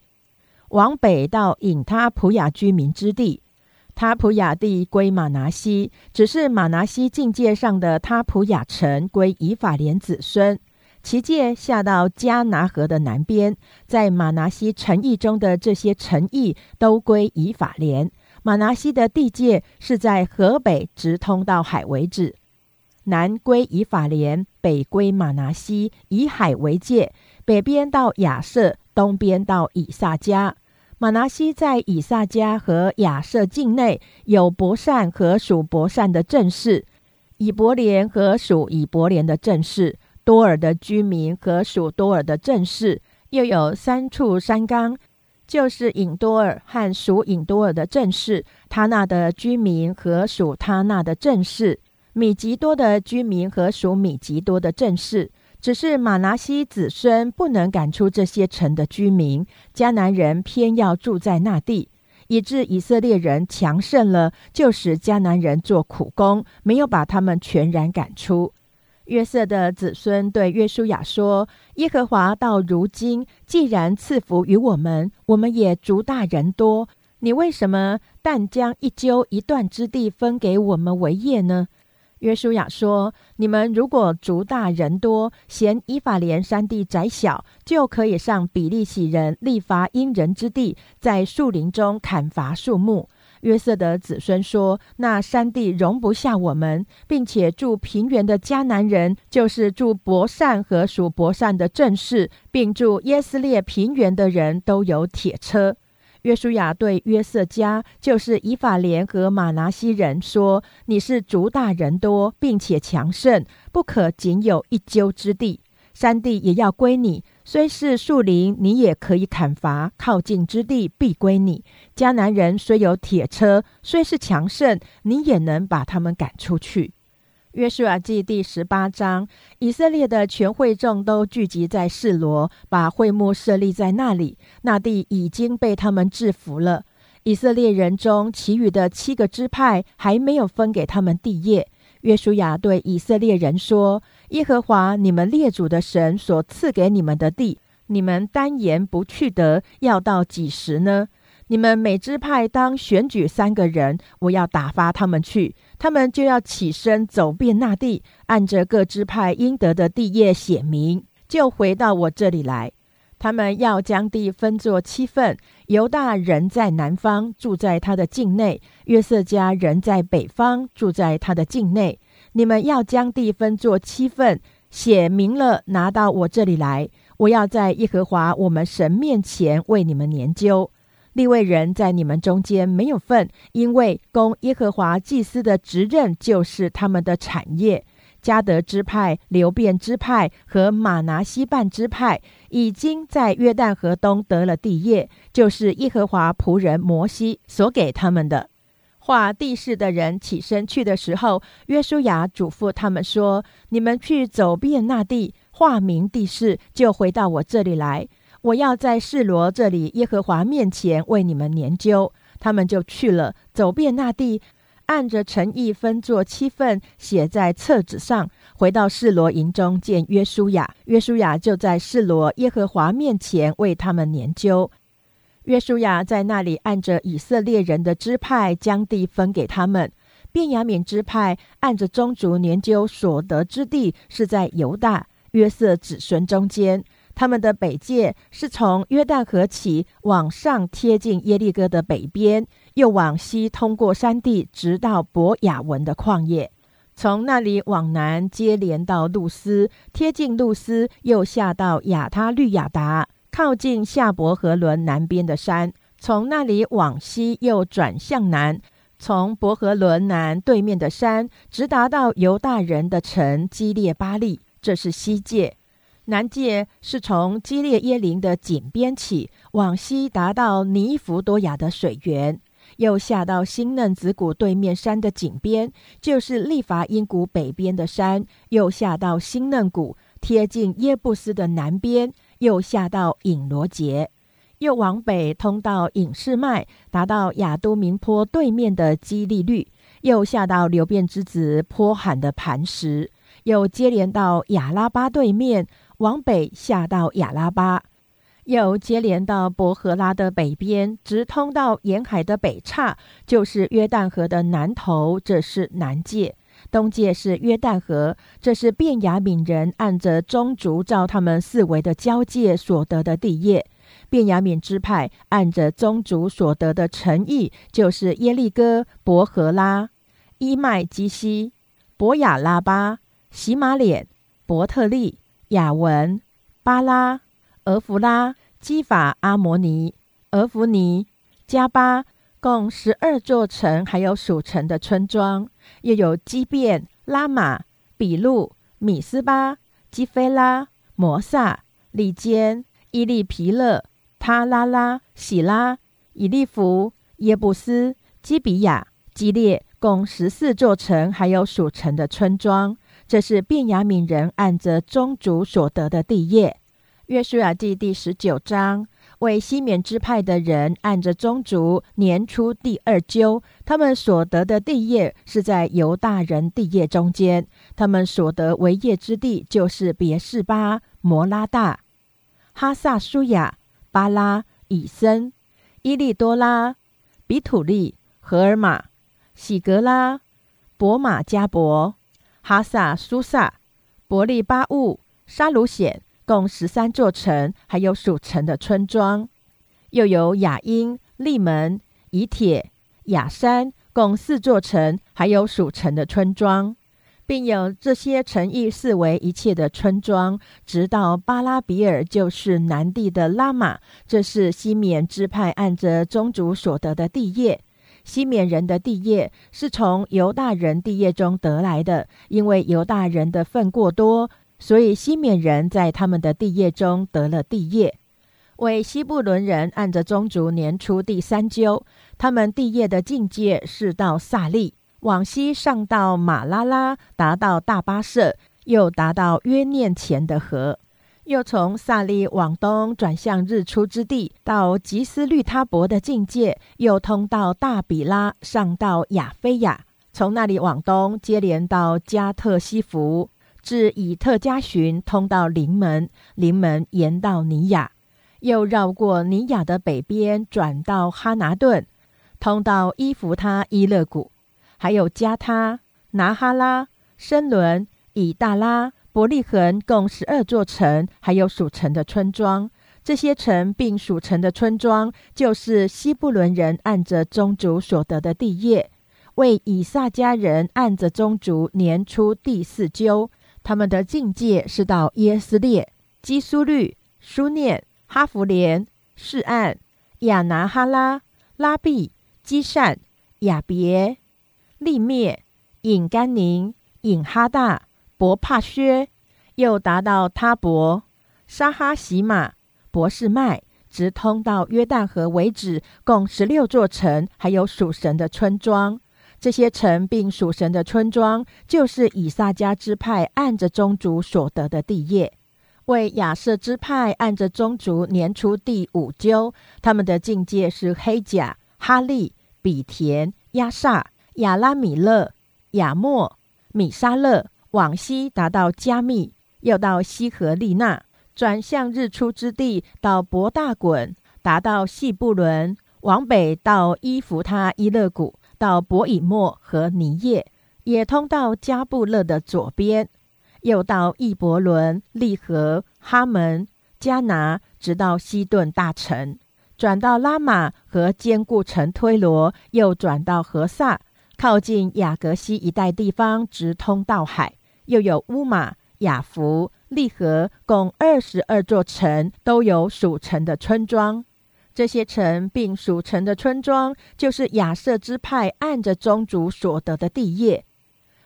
往北到引他普雅居民之地。他普雅地归马拿西，只是马拿西境界上的他普雅城归以法莲子孙。其界下到加拿河的南边，在马拿西城邑中的这些城邑都归以法莲。马拿西的地界是在河北直通到海为止，南归以法莲，北归马拿西，以海为界，北边到亚瑟，东边到以萨迦。马拿西在以萨迦和亚瑟境内有伯善和属伯善的正室，以伯莲和属以伯莲的正室，多尔的居民和属多尔的正室，又有三处山冈，就是引多尔和属引多尔的正室，他那的居民和属他那的正室，米吉多的居民和属米吉多的正室。只是马拿西子孙不能赶出这些城的居民，迦南人偏要住在那地，以致以色列人强盛了，就使迦南人做苦工，没有把他们全然赶出。约瑟的子孙对约书亚说：“耶和华到如今既然赐福于我们，我们也族大人多，你为什么但将一揪一段之地分给我们为业呢？”约书亚说：“你们如果族大人多，嫌伊法莲山地窄小，就可以上比利洗人立伐因人之地，在树林中砍伐树木。”约瑟的子孙说：“那山地容不下我们，并且住平原的迦南人，就是住伯善和属伯善的正士，并住耶斯列平原的人都有铁车。”约书亚对约瑟家，就是以法莲和马拿西人说：“你是族大人多，并且强盛，不可仅有一丘之地，山地也要归你。虽是树林，你也可以砍伐；靠近之地必归你。迦南人虽有铁车，虽是强盛，你也能把他们赶出去。”约书亚记第十八章，以色列的全会众都聚集在示罗，把会幕设立在那里。那地已经被他们制服了。以色列人中其余的七个支派还没有分给他们地业。约书亚对以色列人说：“耶和华你们列祖的神所赐给你们的地，你们单言不去得，要到几时呢？”你们每支派当选举三个人，我要打发他们去，他们就要起身走遍那地，按着各支派应得的地业写明，就回到我这里来。他们要将地分作七份，犹大人在南方，住在他的境内；约瑟家人在北方，住在他的境内。你们要将地分作七份，写明了，拿到我这里来。我要在耶和华我们神面前为你们研究。立位人在你们中间没有份，因为供耶和华祭司的职任就是他们的产业。加德支派、流变支派和马拿西半支派已经在约旦河东得了地业，就是耶和华仆人摩西所给他们的。画地势的人起身去的时候，约书亚嘱咐他们说：“你们去走遍那地，画明地势，就回到我这里来。”我要在示罗这里耶和华面前为你们研究，他们就去了，走遍那地，按着诚意分作七份，写在册子上，回到示罗营中见约书亚。约书亚就在示罗耶和华面前为他们研究。约书亚在那里按着以色列人的支派将地分给他们。便雅悯支派按着宗族研究所得之地是在犹大约瑟子孙中间。他们的北界是从约旦河起，往上贴近耶利哥的北边，又往西通过山地，直到伯雅文的旷野。从那里往南接连到路斯，贴近路斯，又下到亚他律亚达，靠近夏伯和伦南边的山。从那里往西，又转向南，从伯和伦南对面的山，直达到犹大人的城基列巴利，这是西界。南界是从基列耶林的井边起，往西达到尼弗多雅的水源，又下到新嫩子谷对面山的井边，就是利伐因谷北边的山，又下到新嫩谷，贴近耶布斯的南边，又下到隐罗杰，又往北通到隐士麦，达到亚都明坡对面的基利律，又下到流变之子坡罕的磐石，又接连到亚拉巴对面。往北下到亚拉巴，又接连到伯荷拉的北边，直通到沿海的北岔，就是约旦河的南头，这是南界；东界是约旦河，这是便雅悯人按着宗族照他们四围的交界所得的地业。便雅悯支派按着宗族所得的城邑，就是耶利哥、伯和拉、伊麦基西、伯雅拉巴、喜马脸、伯特利、雅文、巴拉、俄弗拉、基法、阿摩尼、俄弗尼、加巴，共十二座城，还有属城的村庄，又有基变、拉玛、比路、米斯巴、基菲拉、摩萨、利坚、伊利皮勒、他拉拉、喜拉、以利弗、耶布斯、基比亚、基列，共十四座城，还有属城的村庄。这是便雅悯人按着宗族所得的地业。约书亚记第十九章为西缅支派的人按着宗族年初第二揪，他们所得的地业是在犹大人地业中间。他们所得为业之地就是别是巴、摩拉大、哈萨舒雅、巴拉、以森、伊利多拉、比土利、荷尔玛、喜格拉、伯马加伯、哈萨苏萨、伯利巴物、沙鲁显。共十三座城，还有属城的村庄，又有雅因、利门、以铁、雅山，共四座城，还有属城的村庄，并有这些城邑视为一切的村庄，直到巴拉比尔，就是南地的拉玛。这是西缅支派按着宗族所得的地业。西缅人的地业是从犹大人地业中得来的，因为犹大人的份过多。所以西缅人在他们的地业中得了地业，为西布伦人按着宗族年初第三揪，他们地业的境界是到萨利，往西上到马拉拉，达到大巴舍，又达到约念前的河，又从萨利往东转向日出之地，到吉斯律他伯的境界，又通到大比拉，上到亚菲亚，从那里往东接连到加特西弗。至以特加寻，通到临门，临门沿到尼亚，又绕过尼亚的北边，转到哈拿顿，通到伊弗他伊勒谷，还有加他、拿哈拉、申伦、以大拉、伯利恒，共十二座城，还有属城的村庄。这些城并属城的村庄，就是西布伦人按着宗族所得的地业，为以撒家人按着宗族年初第四揪。他们的境界是到耶斯列、基苏律、书念、哈弗连、示岸、亚拿哈拉、拉毕、基善、亚别、利灭、引甘宁、引哈大、伯帕薛，又达到他伯、沙哈喜马、博士麦，直通到约旦河为止，共十六座城，还有属神的村庄。这些城并属神的村庄，就是以撒迦支派按着宗族所得的地业。为亚瑟支派按着宗族年初第五揪，他们的境界是黑甲、哈利、比田、亚萨、亚拉米勒、亚莫、米沙勒，往西达到加密，又到西河利纳，转向日出之地，到博大滚，达到细布伦，往北到伊弗他伊勒谷。到博以莫和尼叶，也通到加布勒的左边，又到易伯伦、利和、哈门、加拿，直到西顿大城，转到拉玛和坚固城推罗，又转到何萨，靠近雅各西一带地方，直通到海，又有乌马、雅弗、利和，共二十二座城，都有属城的村庄。这些城并属城的村庄，就是亚瑟支派按着宗族所得的地业。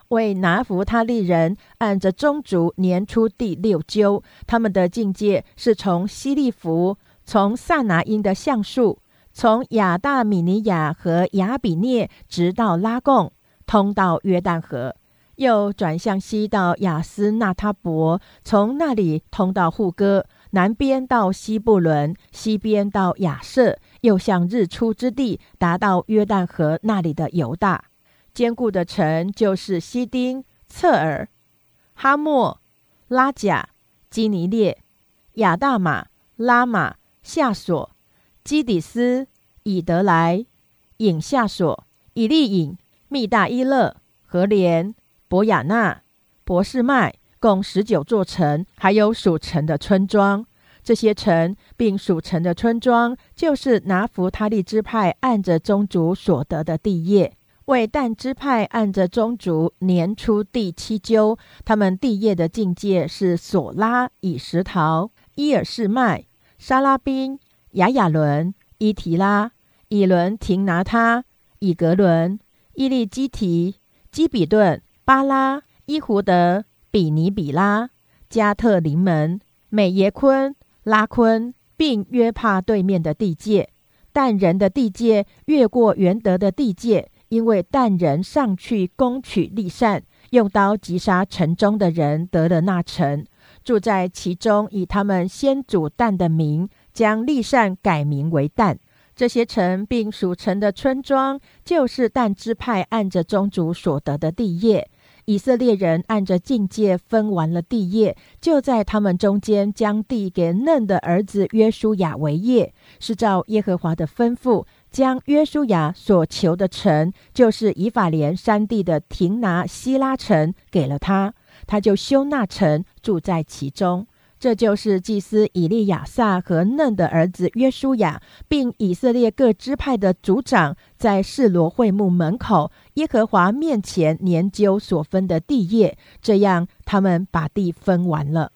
为拿弗他利人按着宗族年初第六揪，他们的境界是从西利弗，从萨拿因的橡树，从亚大米尼亚和亚比涅，直到拉贡，通到约旦河，又转向西到雅斯纳他伯，从那里通到户哥。南边到西布伦，西边到亚瑟，又向日出之地，达到约旦河那里的犹大。坚固的城就是西丁、侧尔、哈莫、拉贾、基尼列、亚大马、拉玛、夏索、基底斯、以德莱、隐夏索、以利隐、密大伊勒、和连、博雅纳、博士麦。共十九座城，还有属城的村庄。这些城并属城的村庄，就是拿弗他利支派按着宗族所得的地业。为但支派按着宗族年出第七阄，他们地业的境界是索拉、以石陶、伊尔士麦、沙拉宾、雅雅伦、伊提拉、以伦廷拿他、以格伦、伊利基提、基比顿、巴拉、伊胡德、比尼比拉、加特林门、美耶昆。拉昆，并约帕对面的地界，但人的地界越过元德的地界，因为但人上去攻取利善，用刀击杀城中的人，得了那城，住在其中，以他们先祖但的名，将利善改名为但。这些城并属城的村庄，就是但支派按着宗族所得的地业。以色列人按着境界分完了地业，就在他们中间将地给嫩的儿子约书亚为业，是照耶和华的吩咐，将约书亚所求的城，就是以法莲山地的亭拿希拉城，给了他，他就修那城，住在其中。这就是祭司以利亚撒和嫩的儿子约书亚，并以色列各支派的族长，在示罗会幕门口耶和华面前研究所分的地业。这样，他们把地分完了。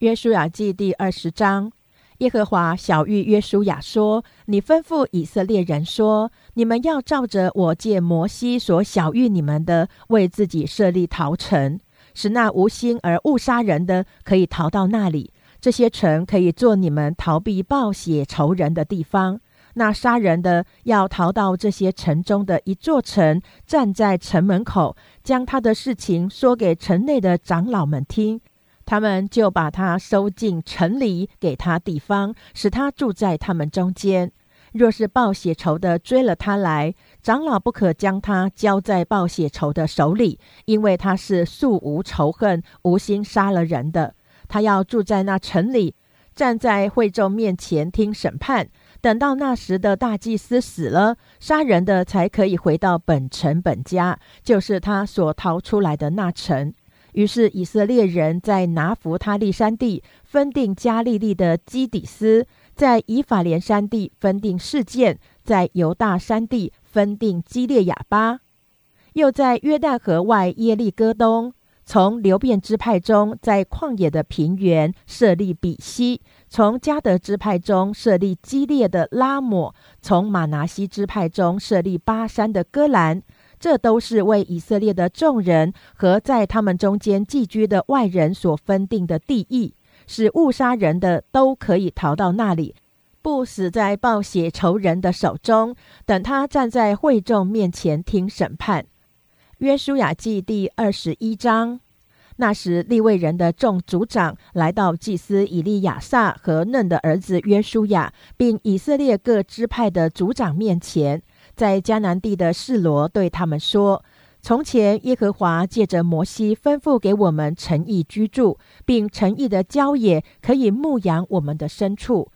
约书亚记第二十章，耶和华小谕约书亚说：“你吩咐以色列人说，你们要照着我借摩西所小谕你们的，为自己设立陶城。”使那无心而误杀人的可以逃到那里，这些城可以做你们逃避暴血仇人的地方。那杀人的要逃到这些城中的一座城，站在城门口，将他的事情说给城内的长老们听，他们就把他收进城里，给他地方，使他住在他们中间。若是报血仇的追了他来，长老不可将他交在报血仇的手里，因为他是素无仇恨、无心杀了人的。他要住在那城里，站在会众面前听审判。等到那时的大祭司死了，杀人的才可以回到本城本家，就是他所逃出来的那城。于是以色列人在拿弗他利山地分定加利利的基底斯。在以法莲山地分定事件，在犹大山地分定基列亚巴，又在约旦河外耶利哥东，从流变支派中，在旷野的平原设立比西；从加德支派中设立基列的拉姆；从马拿西支派中设立巴山的戈兰。这都是为以色列的众人和在他们中间寄居的外人所分定的地义。使误杀人的都可以逃到那里，不死在报血仇人的手中。等他站在会众面前听审判。约书亚记第二十一章。那时立位人的众族长来到祭司以利亚撒和嫩的儿子约书亚，并以色列各支派的族长面前，在迦南地的示罗对他们说。从前，耶和华借着摩西吩咐给我们诚意居住，并诚意的郊野可以牧养我们的牲畜。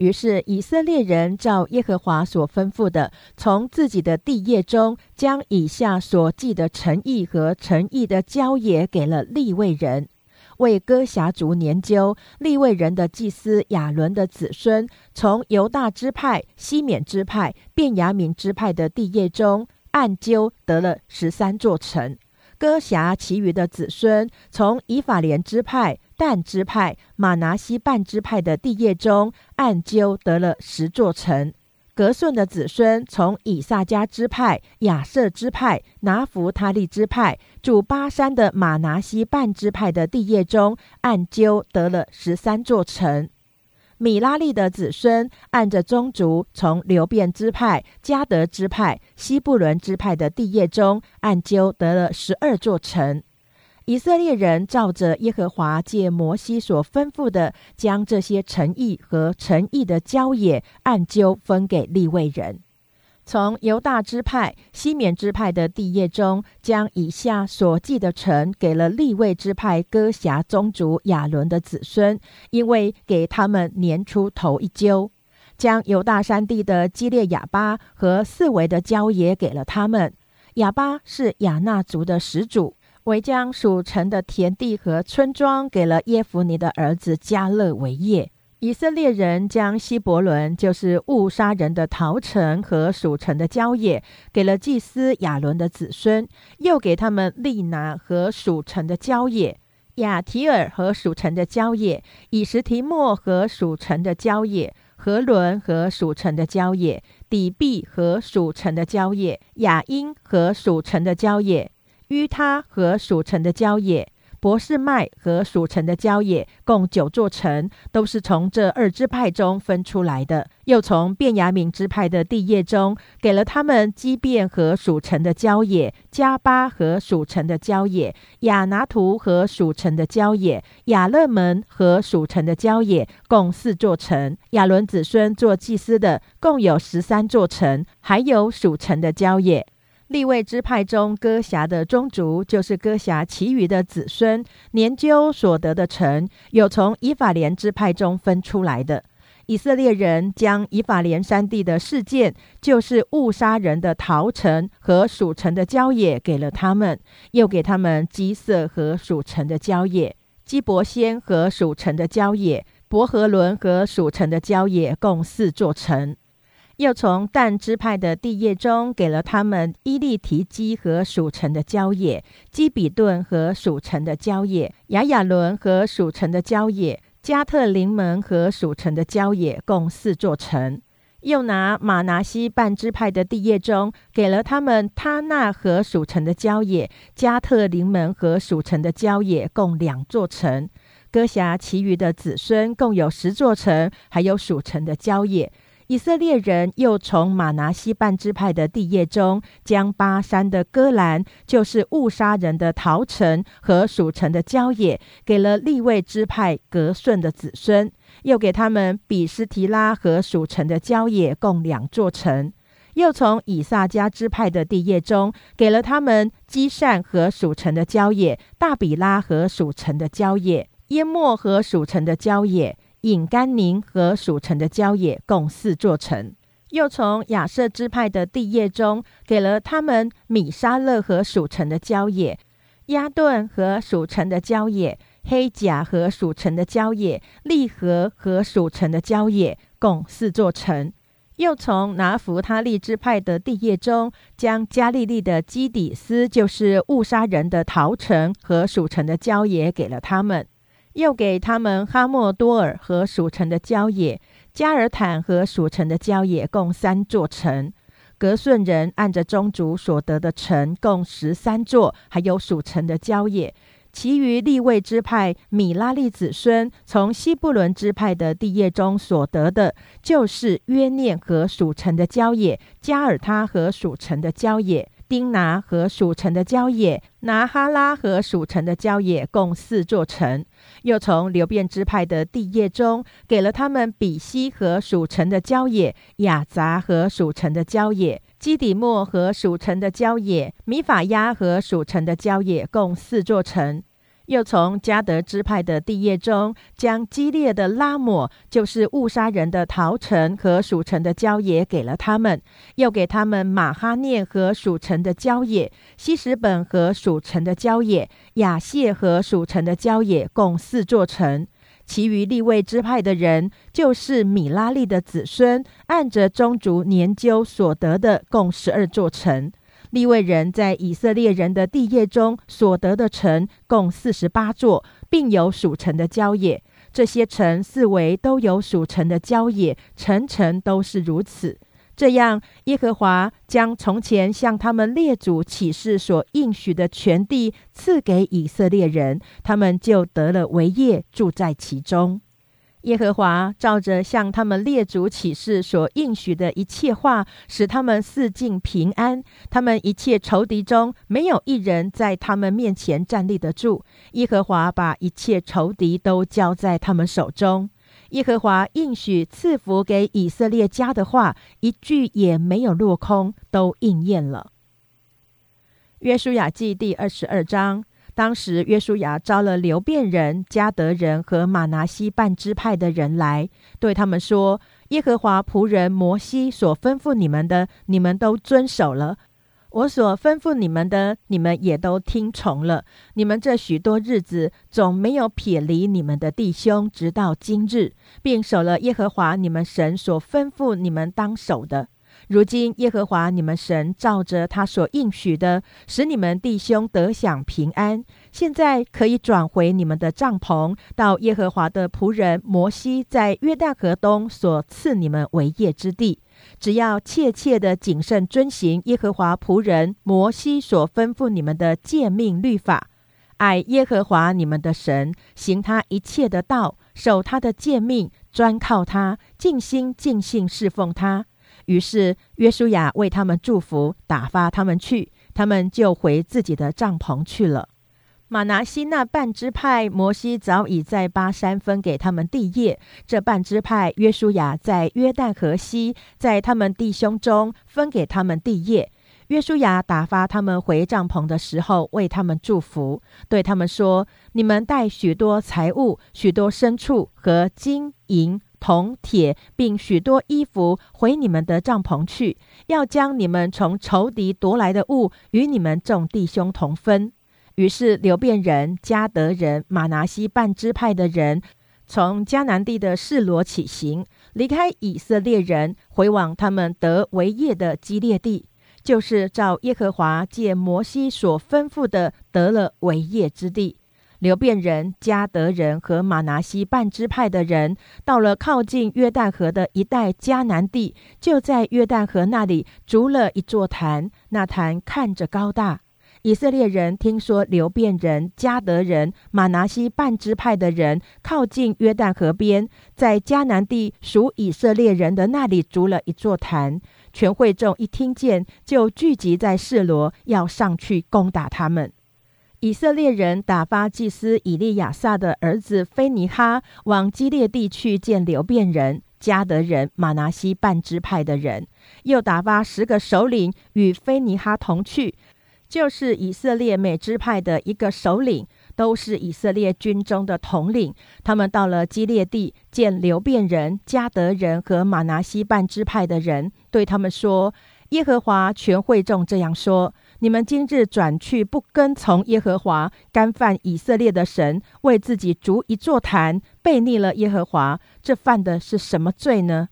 于是，以色列人照耶和华所吩咐的，从自己的地业中将以下所记的诚意和诚意的郊野给了利未人，为歌辖族研究利未人的祭司亚伦的子孙，从犹大支派、西缅支派、便雅悯支派的地业中。按究得了十三座城，哥辖其余的子孙从以法莲支派、但支派、马拿西半支派的地业中按究得了十座城。格顺的子孙从以萨迦支派、亚瑟支派、拿弗他利支派住巴山的马拿西半支派的地业中按究得了十三座城。米拉利的子孙按着宗族，从流变支派、加德支派、西布伦支派的地业中按究得了十二座城。以色列人照着耶和华借摩西所吩咐的，将这些城邑和城邑的郊野按究分给立位人。从犹大支派、西缅支派的地业中，将以下所记的城给了立位支派哥辖宗族亚伦的子孙，因为给他们年出头一阄；将犹大山地的基列亚巴和四围的郊野给了他们。亚巴是亚纳族的始祖，为将属城的田地和村庄给了耶夫尼的儿子加勒为业。以色列人将希伯伦，就是误杀人的陶城和属城的郊野，给了祭司亚伦的子孙，又给他们利拿和属城的郊野、亚提尔和属城的郊野、以实提莫和属城的郊野、和伦和属城的郊野、底壁和属城的郊野、雅因和属城的郊野、于他和属城的郊野。博士麦和属城的郊野共九座城，都是从这二支派中分出来的。又从便雅悯支派的地业中，给了他们基变和属城的郊野、加巴和属城的郊野、亚拿图和属城的郊野、亚勒门和属城的郊野，共四座城。亚伦子孙做祭司的，共有十三座城，还有属城的郊野。立位支派中，歌辖的宗族就是歌辖其余的子孙年究所得的城，有从以法莲支派中分出来的。以色列人将以法莲山地的事件，就是误杀人的逃城和属城的郊野，给了他们，又给他们基色和属城的郊野，基伯仙和属城的郊野，伯和伦和属城的郊野，共四座城。又从但支派的地业中给了他们伊利提基和属城的郊野，基比顿和属城的郊野，亚亚伦和属城的郊野，加特林门和属城的郊野，共四座城。又拿马拿西半支派的地业中给了他们他纳和属城的郊野，加特林门和属城的郊野，共两座城。割辖其余的子孙共有十座城，还有属城的郊野。以色列人又从马拿西半支派的地业中，将巴山的戈兰，就是误杀人的陶城和属城的郊野，给了立位支派格顺的子孙，又给他们比斯提拉和属城的郊野，共两座城。又从以撒加支派的地业中，给了他们基善和属城的郊野，大比拉和属城的郊野，耶莫和属城的郊野。引甘宁和属城的郊野共四座城，又从亚瑟支派的地业中给了他们米沙勒和属城的郊野，亚顿和属城的郊野，黑甲和属城的郊野，利和和属城的郊野共四座城。又从拿弗他利支派的地业中，将加利利的基底斯，就是误杀人的陶城和属城的郊野给了他们。又给他们哈莫多尔和属城的郊野，加尔坦和属城的郊野，共三座城。格顺人按着宗族所得的城，共十三座，还有属城的郊野。其余立位支派米拉利子孙从西布伦支派的地业中所得的，就是约念和属城的郊野，加尔他和属城的郊野。丁拿和属城的郊野，拿哈拉和属城的郊野，共四座城。又从流变支派的地业中，给了他们比西和属城的郊野，雅杂和属城的郊野，基底莫和属城的郊野，米法亚和属城的郊野，共四座城。又从加德支派的地业中，将激烈的拉抹，就是误杀人的陶城和属城的郊野给了他们；又给他们马哈念和属城的郊野，西什本和属城的郊野，雅谢和属城的郊野，共四座城。其余立位支派的人，就是米拉利的子孙，按着宗族年究所得的，共十二座城。利未人在以色列人的地业中所得的城共四十八座，并有属城的郊野。这些城四围都有属城的郊野，城城都是如此。这样，耶和华将从前向他们列祖起誓所应许的全地赐给以色列人，他们就得了为业，住在其中。耶和华照着向他们列祖起誓所应许的一切话，使他们四境平安。他们一切仇敌中没有一人在他们面前站立得住。耶和华把一切仇敌都交在他们手中。耶和华应许赐福给以色列家的话，一句也没有落空，都应验了。约书亚记第二十二章。当时，约书亚招了流变人、加德人和马拿西半支派的人来，对他们说：“耶和华仆人摩西所吩咐你们的，你们都遵守了。我所吩咐你们的，你们也都听从了。你们这许多日子总没有撇离你们的弟兄，直到今日，并守了耶和华你们神所吩咐你们当守的。如今耶和华你们神照着他所应许的，使你们弟兄得享平安。现在可以转回你们的帐篷，到耶和华的仆人摩西在约旦河东所赐你们为业之地。只要切切的谨慎遵行耶和华仆人摩西所吩咐你们的诫命律法，爱耶和华你们的神，行他一切的道，守他的诫命，专靠他，尽心尽性侍奉他。于是约书亚为他们祝福，打发他们去，他们就回自己的帐篷去了。马拿西那半支派，摩西早已在巴山分给他们地业。这半支派，约书亚在约旦河西，在他们弟兄中分给他们地业。约书亚打发他们回帐篷的时候，为他们祝福，对他们说：“你们带许多财物、许多牲畜和金银、铜铁，并许多衣服回你们的帐篷去，要将你们从仇敌夺来的物与你们众弟兄同分。”于是，流变人、加德人、马拿西半支派的人，从迦南地的示罗起行，离开以色列人，回往他们得为业的基列地，就是照耶和华借摩西所吩咐的得了为业之地。流变人、加德人和马拿西半支派的人，到了靠近约旦河的一带迦南地，就在约旦河那里筑了一座坛，那坛看着高大。以色列人听说流变人、加德人、马拿西半支派的人靠近约旦河边，在迦南地属以色列人的那里筑了一座坛。全会众一听见，就聚集在示罗，要上去攻打他们。以色列人打发祭司以利亚撒的儿子菲尼哈往基列地去见流变人、加德人、马拿西半支派的人，又打发十个首领与菲尼哈同去。就是以色列每支派的一个首领，都是以色列军中的统领。他们到了基列地，见流变人、加德人和马拿西半支派的人，对他们说：“耶和华全会众这样说：你们今日转去不跟从耶和华，干犯以色列的神，为自己逐一座坛，背逆了耶和华，这犯的是什么罪呢？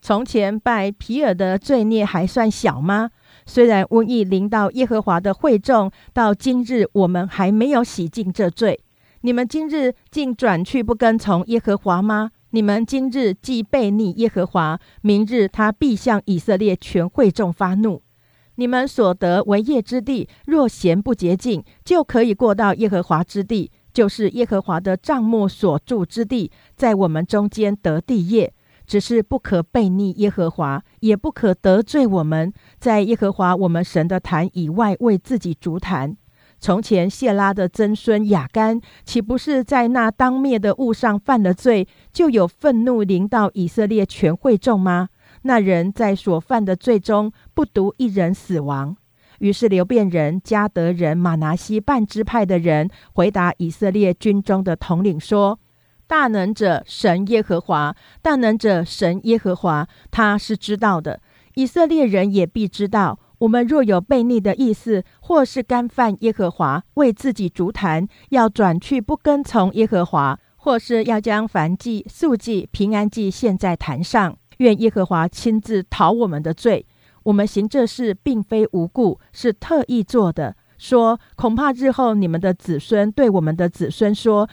从前拜皮尔的罪孽还算小吗？”虽然瘟疫临到耶和华的会众，到今日我们还没有洗净这罪。你们今日竟转去不跟从耶和华吗？你们今日既背逆耶和华，明日他必向以色列全会众发怒。你们所得为业之地，若嫌不洁净，就可以过到耶和华之地，就是耶和华的帐幕所住之地，在我们中间得地业。只是不可背逆耶和华，也不可得罪我们，在耶和华我们神的坛以外为自己筑坛。从前谢拉的曾孙雅干，岂不是在那当灭的物上犯了罪，就有愤怒临到以色列全会众吗？那人在所犯的罪中，不独一人死亡。于是流变人、加德人、马拿西半支派的人回答以色列军中的统领说。大能者神耶和华，大能者神耶和华，他是知道的。以色列人也必知道。我们若有悖逆的意思，或是干犯耶和华，为自己逐坛，要转去不跟从耶和华，或是要将燔祭、素祭、平安祭献在坛上，愿耶和华亲自讨我们的罪。我们行这事，并非无故，是特意做的。说恐怕日后你们的子孙对我们的子孙说。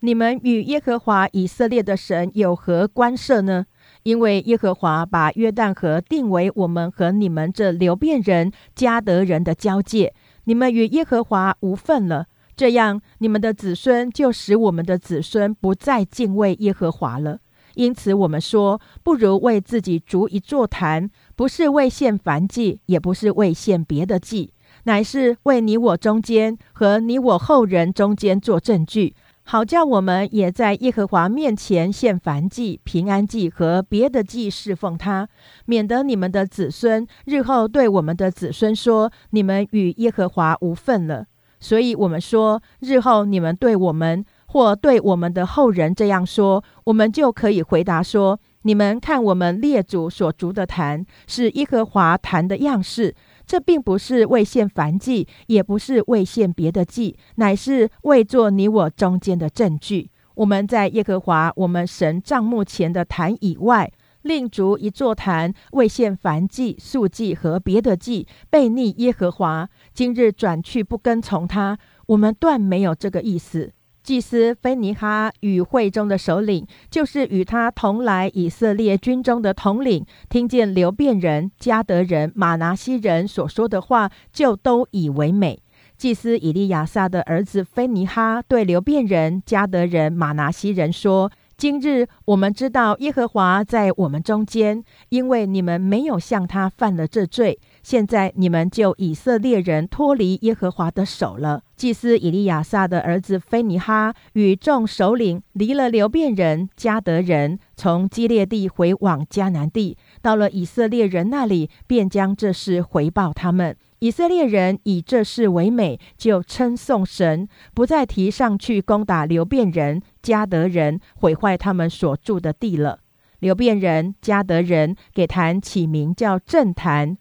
你们与耶和华以色列的神有何关涉呢？因为耶和华把约旦河定为我们和你们这流变人、加德人的交界，你们与耶和华无份了。这样，你们的子孙就使我们的子孙不再敬畏耶和华了。因此，我们说，不如为自己筑一座坛，不是为献燔祭，也不是为献别的祭，乃是为你我中间和你我后人中间做证据。好叫我们也在耶和华面前献燔祭、平安祭和别的祭侍奉他，免得你们的子孙日后对我们的子孙说：“你们与耶和华无份了。”所以，我们说，日后你们对我们或对我们的后人这样说，我们就可以回答说：“你们看，我们列祖所逐的坛是耶和华坛的样式。”这并不是为献燔祭，也不是为献别的祭，乃是为做你我中间的证据。我们在耶和华我们神帐幕前的坛以外，另逐一座坛，为献燔祭、素祭和别的祭，背逆耶和华。今日转去不跟从他，我们断没有这个意思。祭司菲尼哈与会中的首领，就是与他同来以色列军中的统领，听见流变人、加德人、马拿西人所说的话，就都以为美。祭司以利亚撒的儿子菲尼哈对流变人、加德人、马拿西人说。今日我们知道耶和华在我们中间，因为你们没有向他犯了这罪。现在你们就以色列人脱离耶和华的手了。祭司以利亚撒的儿子菲尼哈与众首领离了流变人、加德人，从基列地回往迦南地，到了以色列人那里，便将这事回报他们。以色列人以这事为美，就称颂神，不再提上去攻打流变人、加德人，毁坏他们所住的地了。流变人、加德人给坛起名叫正坛，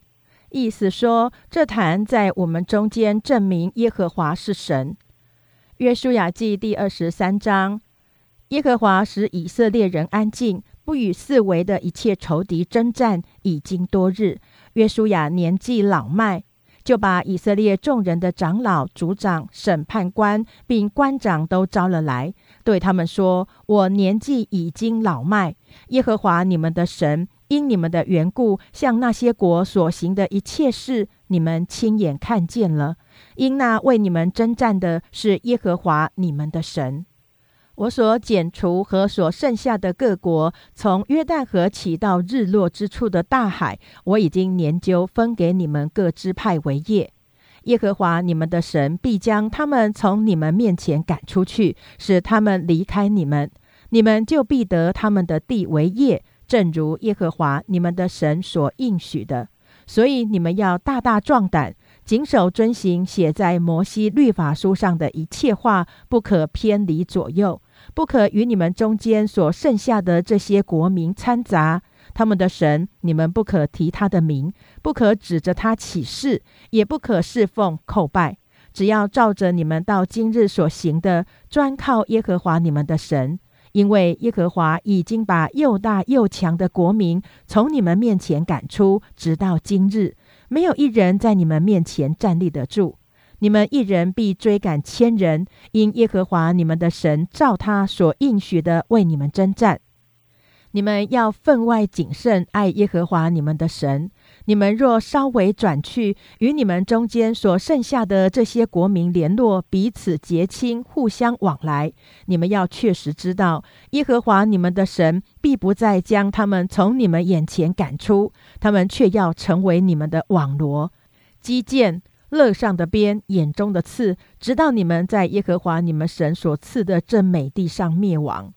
意思说这坛在我们中间证明耶和华是神。约书亚记第二十三章，耶和华使以色列人安静，不与四围的一切仇敌征战，已经多日。约书亚年纪老迈。就把以色列众人的长老、族长、审判官并官长都招了来，对他们说：“我年纪已经老迈，耶和华你们的神因你们的缘故，向那些国所行的一切事，你们亲眼看见了。因那为你们征战的是耶和华你们的神。”我所剪除和所剩下的各国，从约旦河起到日落之处的大海，我已经研究分给你们各支派为业。耶和华你们的神必将他们从你们面前赶出去，使他们离开你们，你们就必得他们的地为业，正如耶和华你们的神所应许的。所以你们要大大壮胆。谨守遵行写在摩西律法书上的一切话，不可偏离左右，不可与你们中间所剩下的这些国民掺杂。他们的神，你们不可提他的名，不可指着他起誓，也不可侍奉叩拜。只要照着你们到今日所行的，专靠耶和华你们的神，因为耶和华已经把又大又强的国民从你们面前赶出，直到今日。没有一人在你们面前站立得住，你们一人必追赶千人，因耶和华你们的神照他所应许的为你们征战。你们要分外谨慎，爱耶和华你们的神。你们若稍微转去，与你们中间所剩下的这些国民联络，彼此结亲，互相往来，你们要确实知道，耶和华你们的神必不再将他们从你们眼前赶出，他们却要成为你们的网罗、基建、乐上的鞭、眼中的刺，直到你们在耶和华你们神所赐的这美地上灭亡。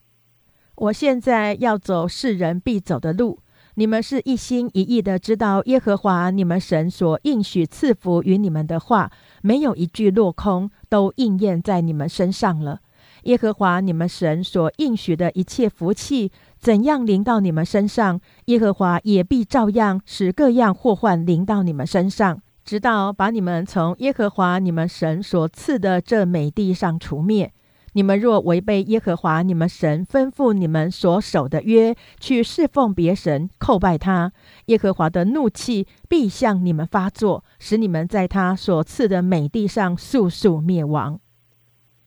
我现在要走世人必走的路，你们是一心一意的知道耶和华你们神所应许赐福于你们的话，没有一句落空，都应验在你们身上了。耶和华你们神所应许的一切福气，怎样临到你们身上，耶和华也必照样使各样祸患临到你们身上，直到把你们从耶和华你们神所赐的这美地上除灭。你们若违背耶和华你们神吩咐你们所守的约，去侍奉别神，叩拜他，耶和华的怒气必向你们发作，使你们在他所赐的美地上速速灭亡。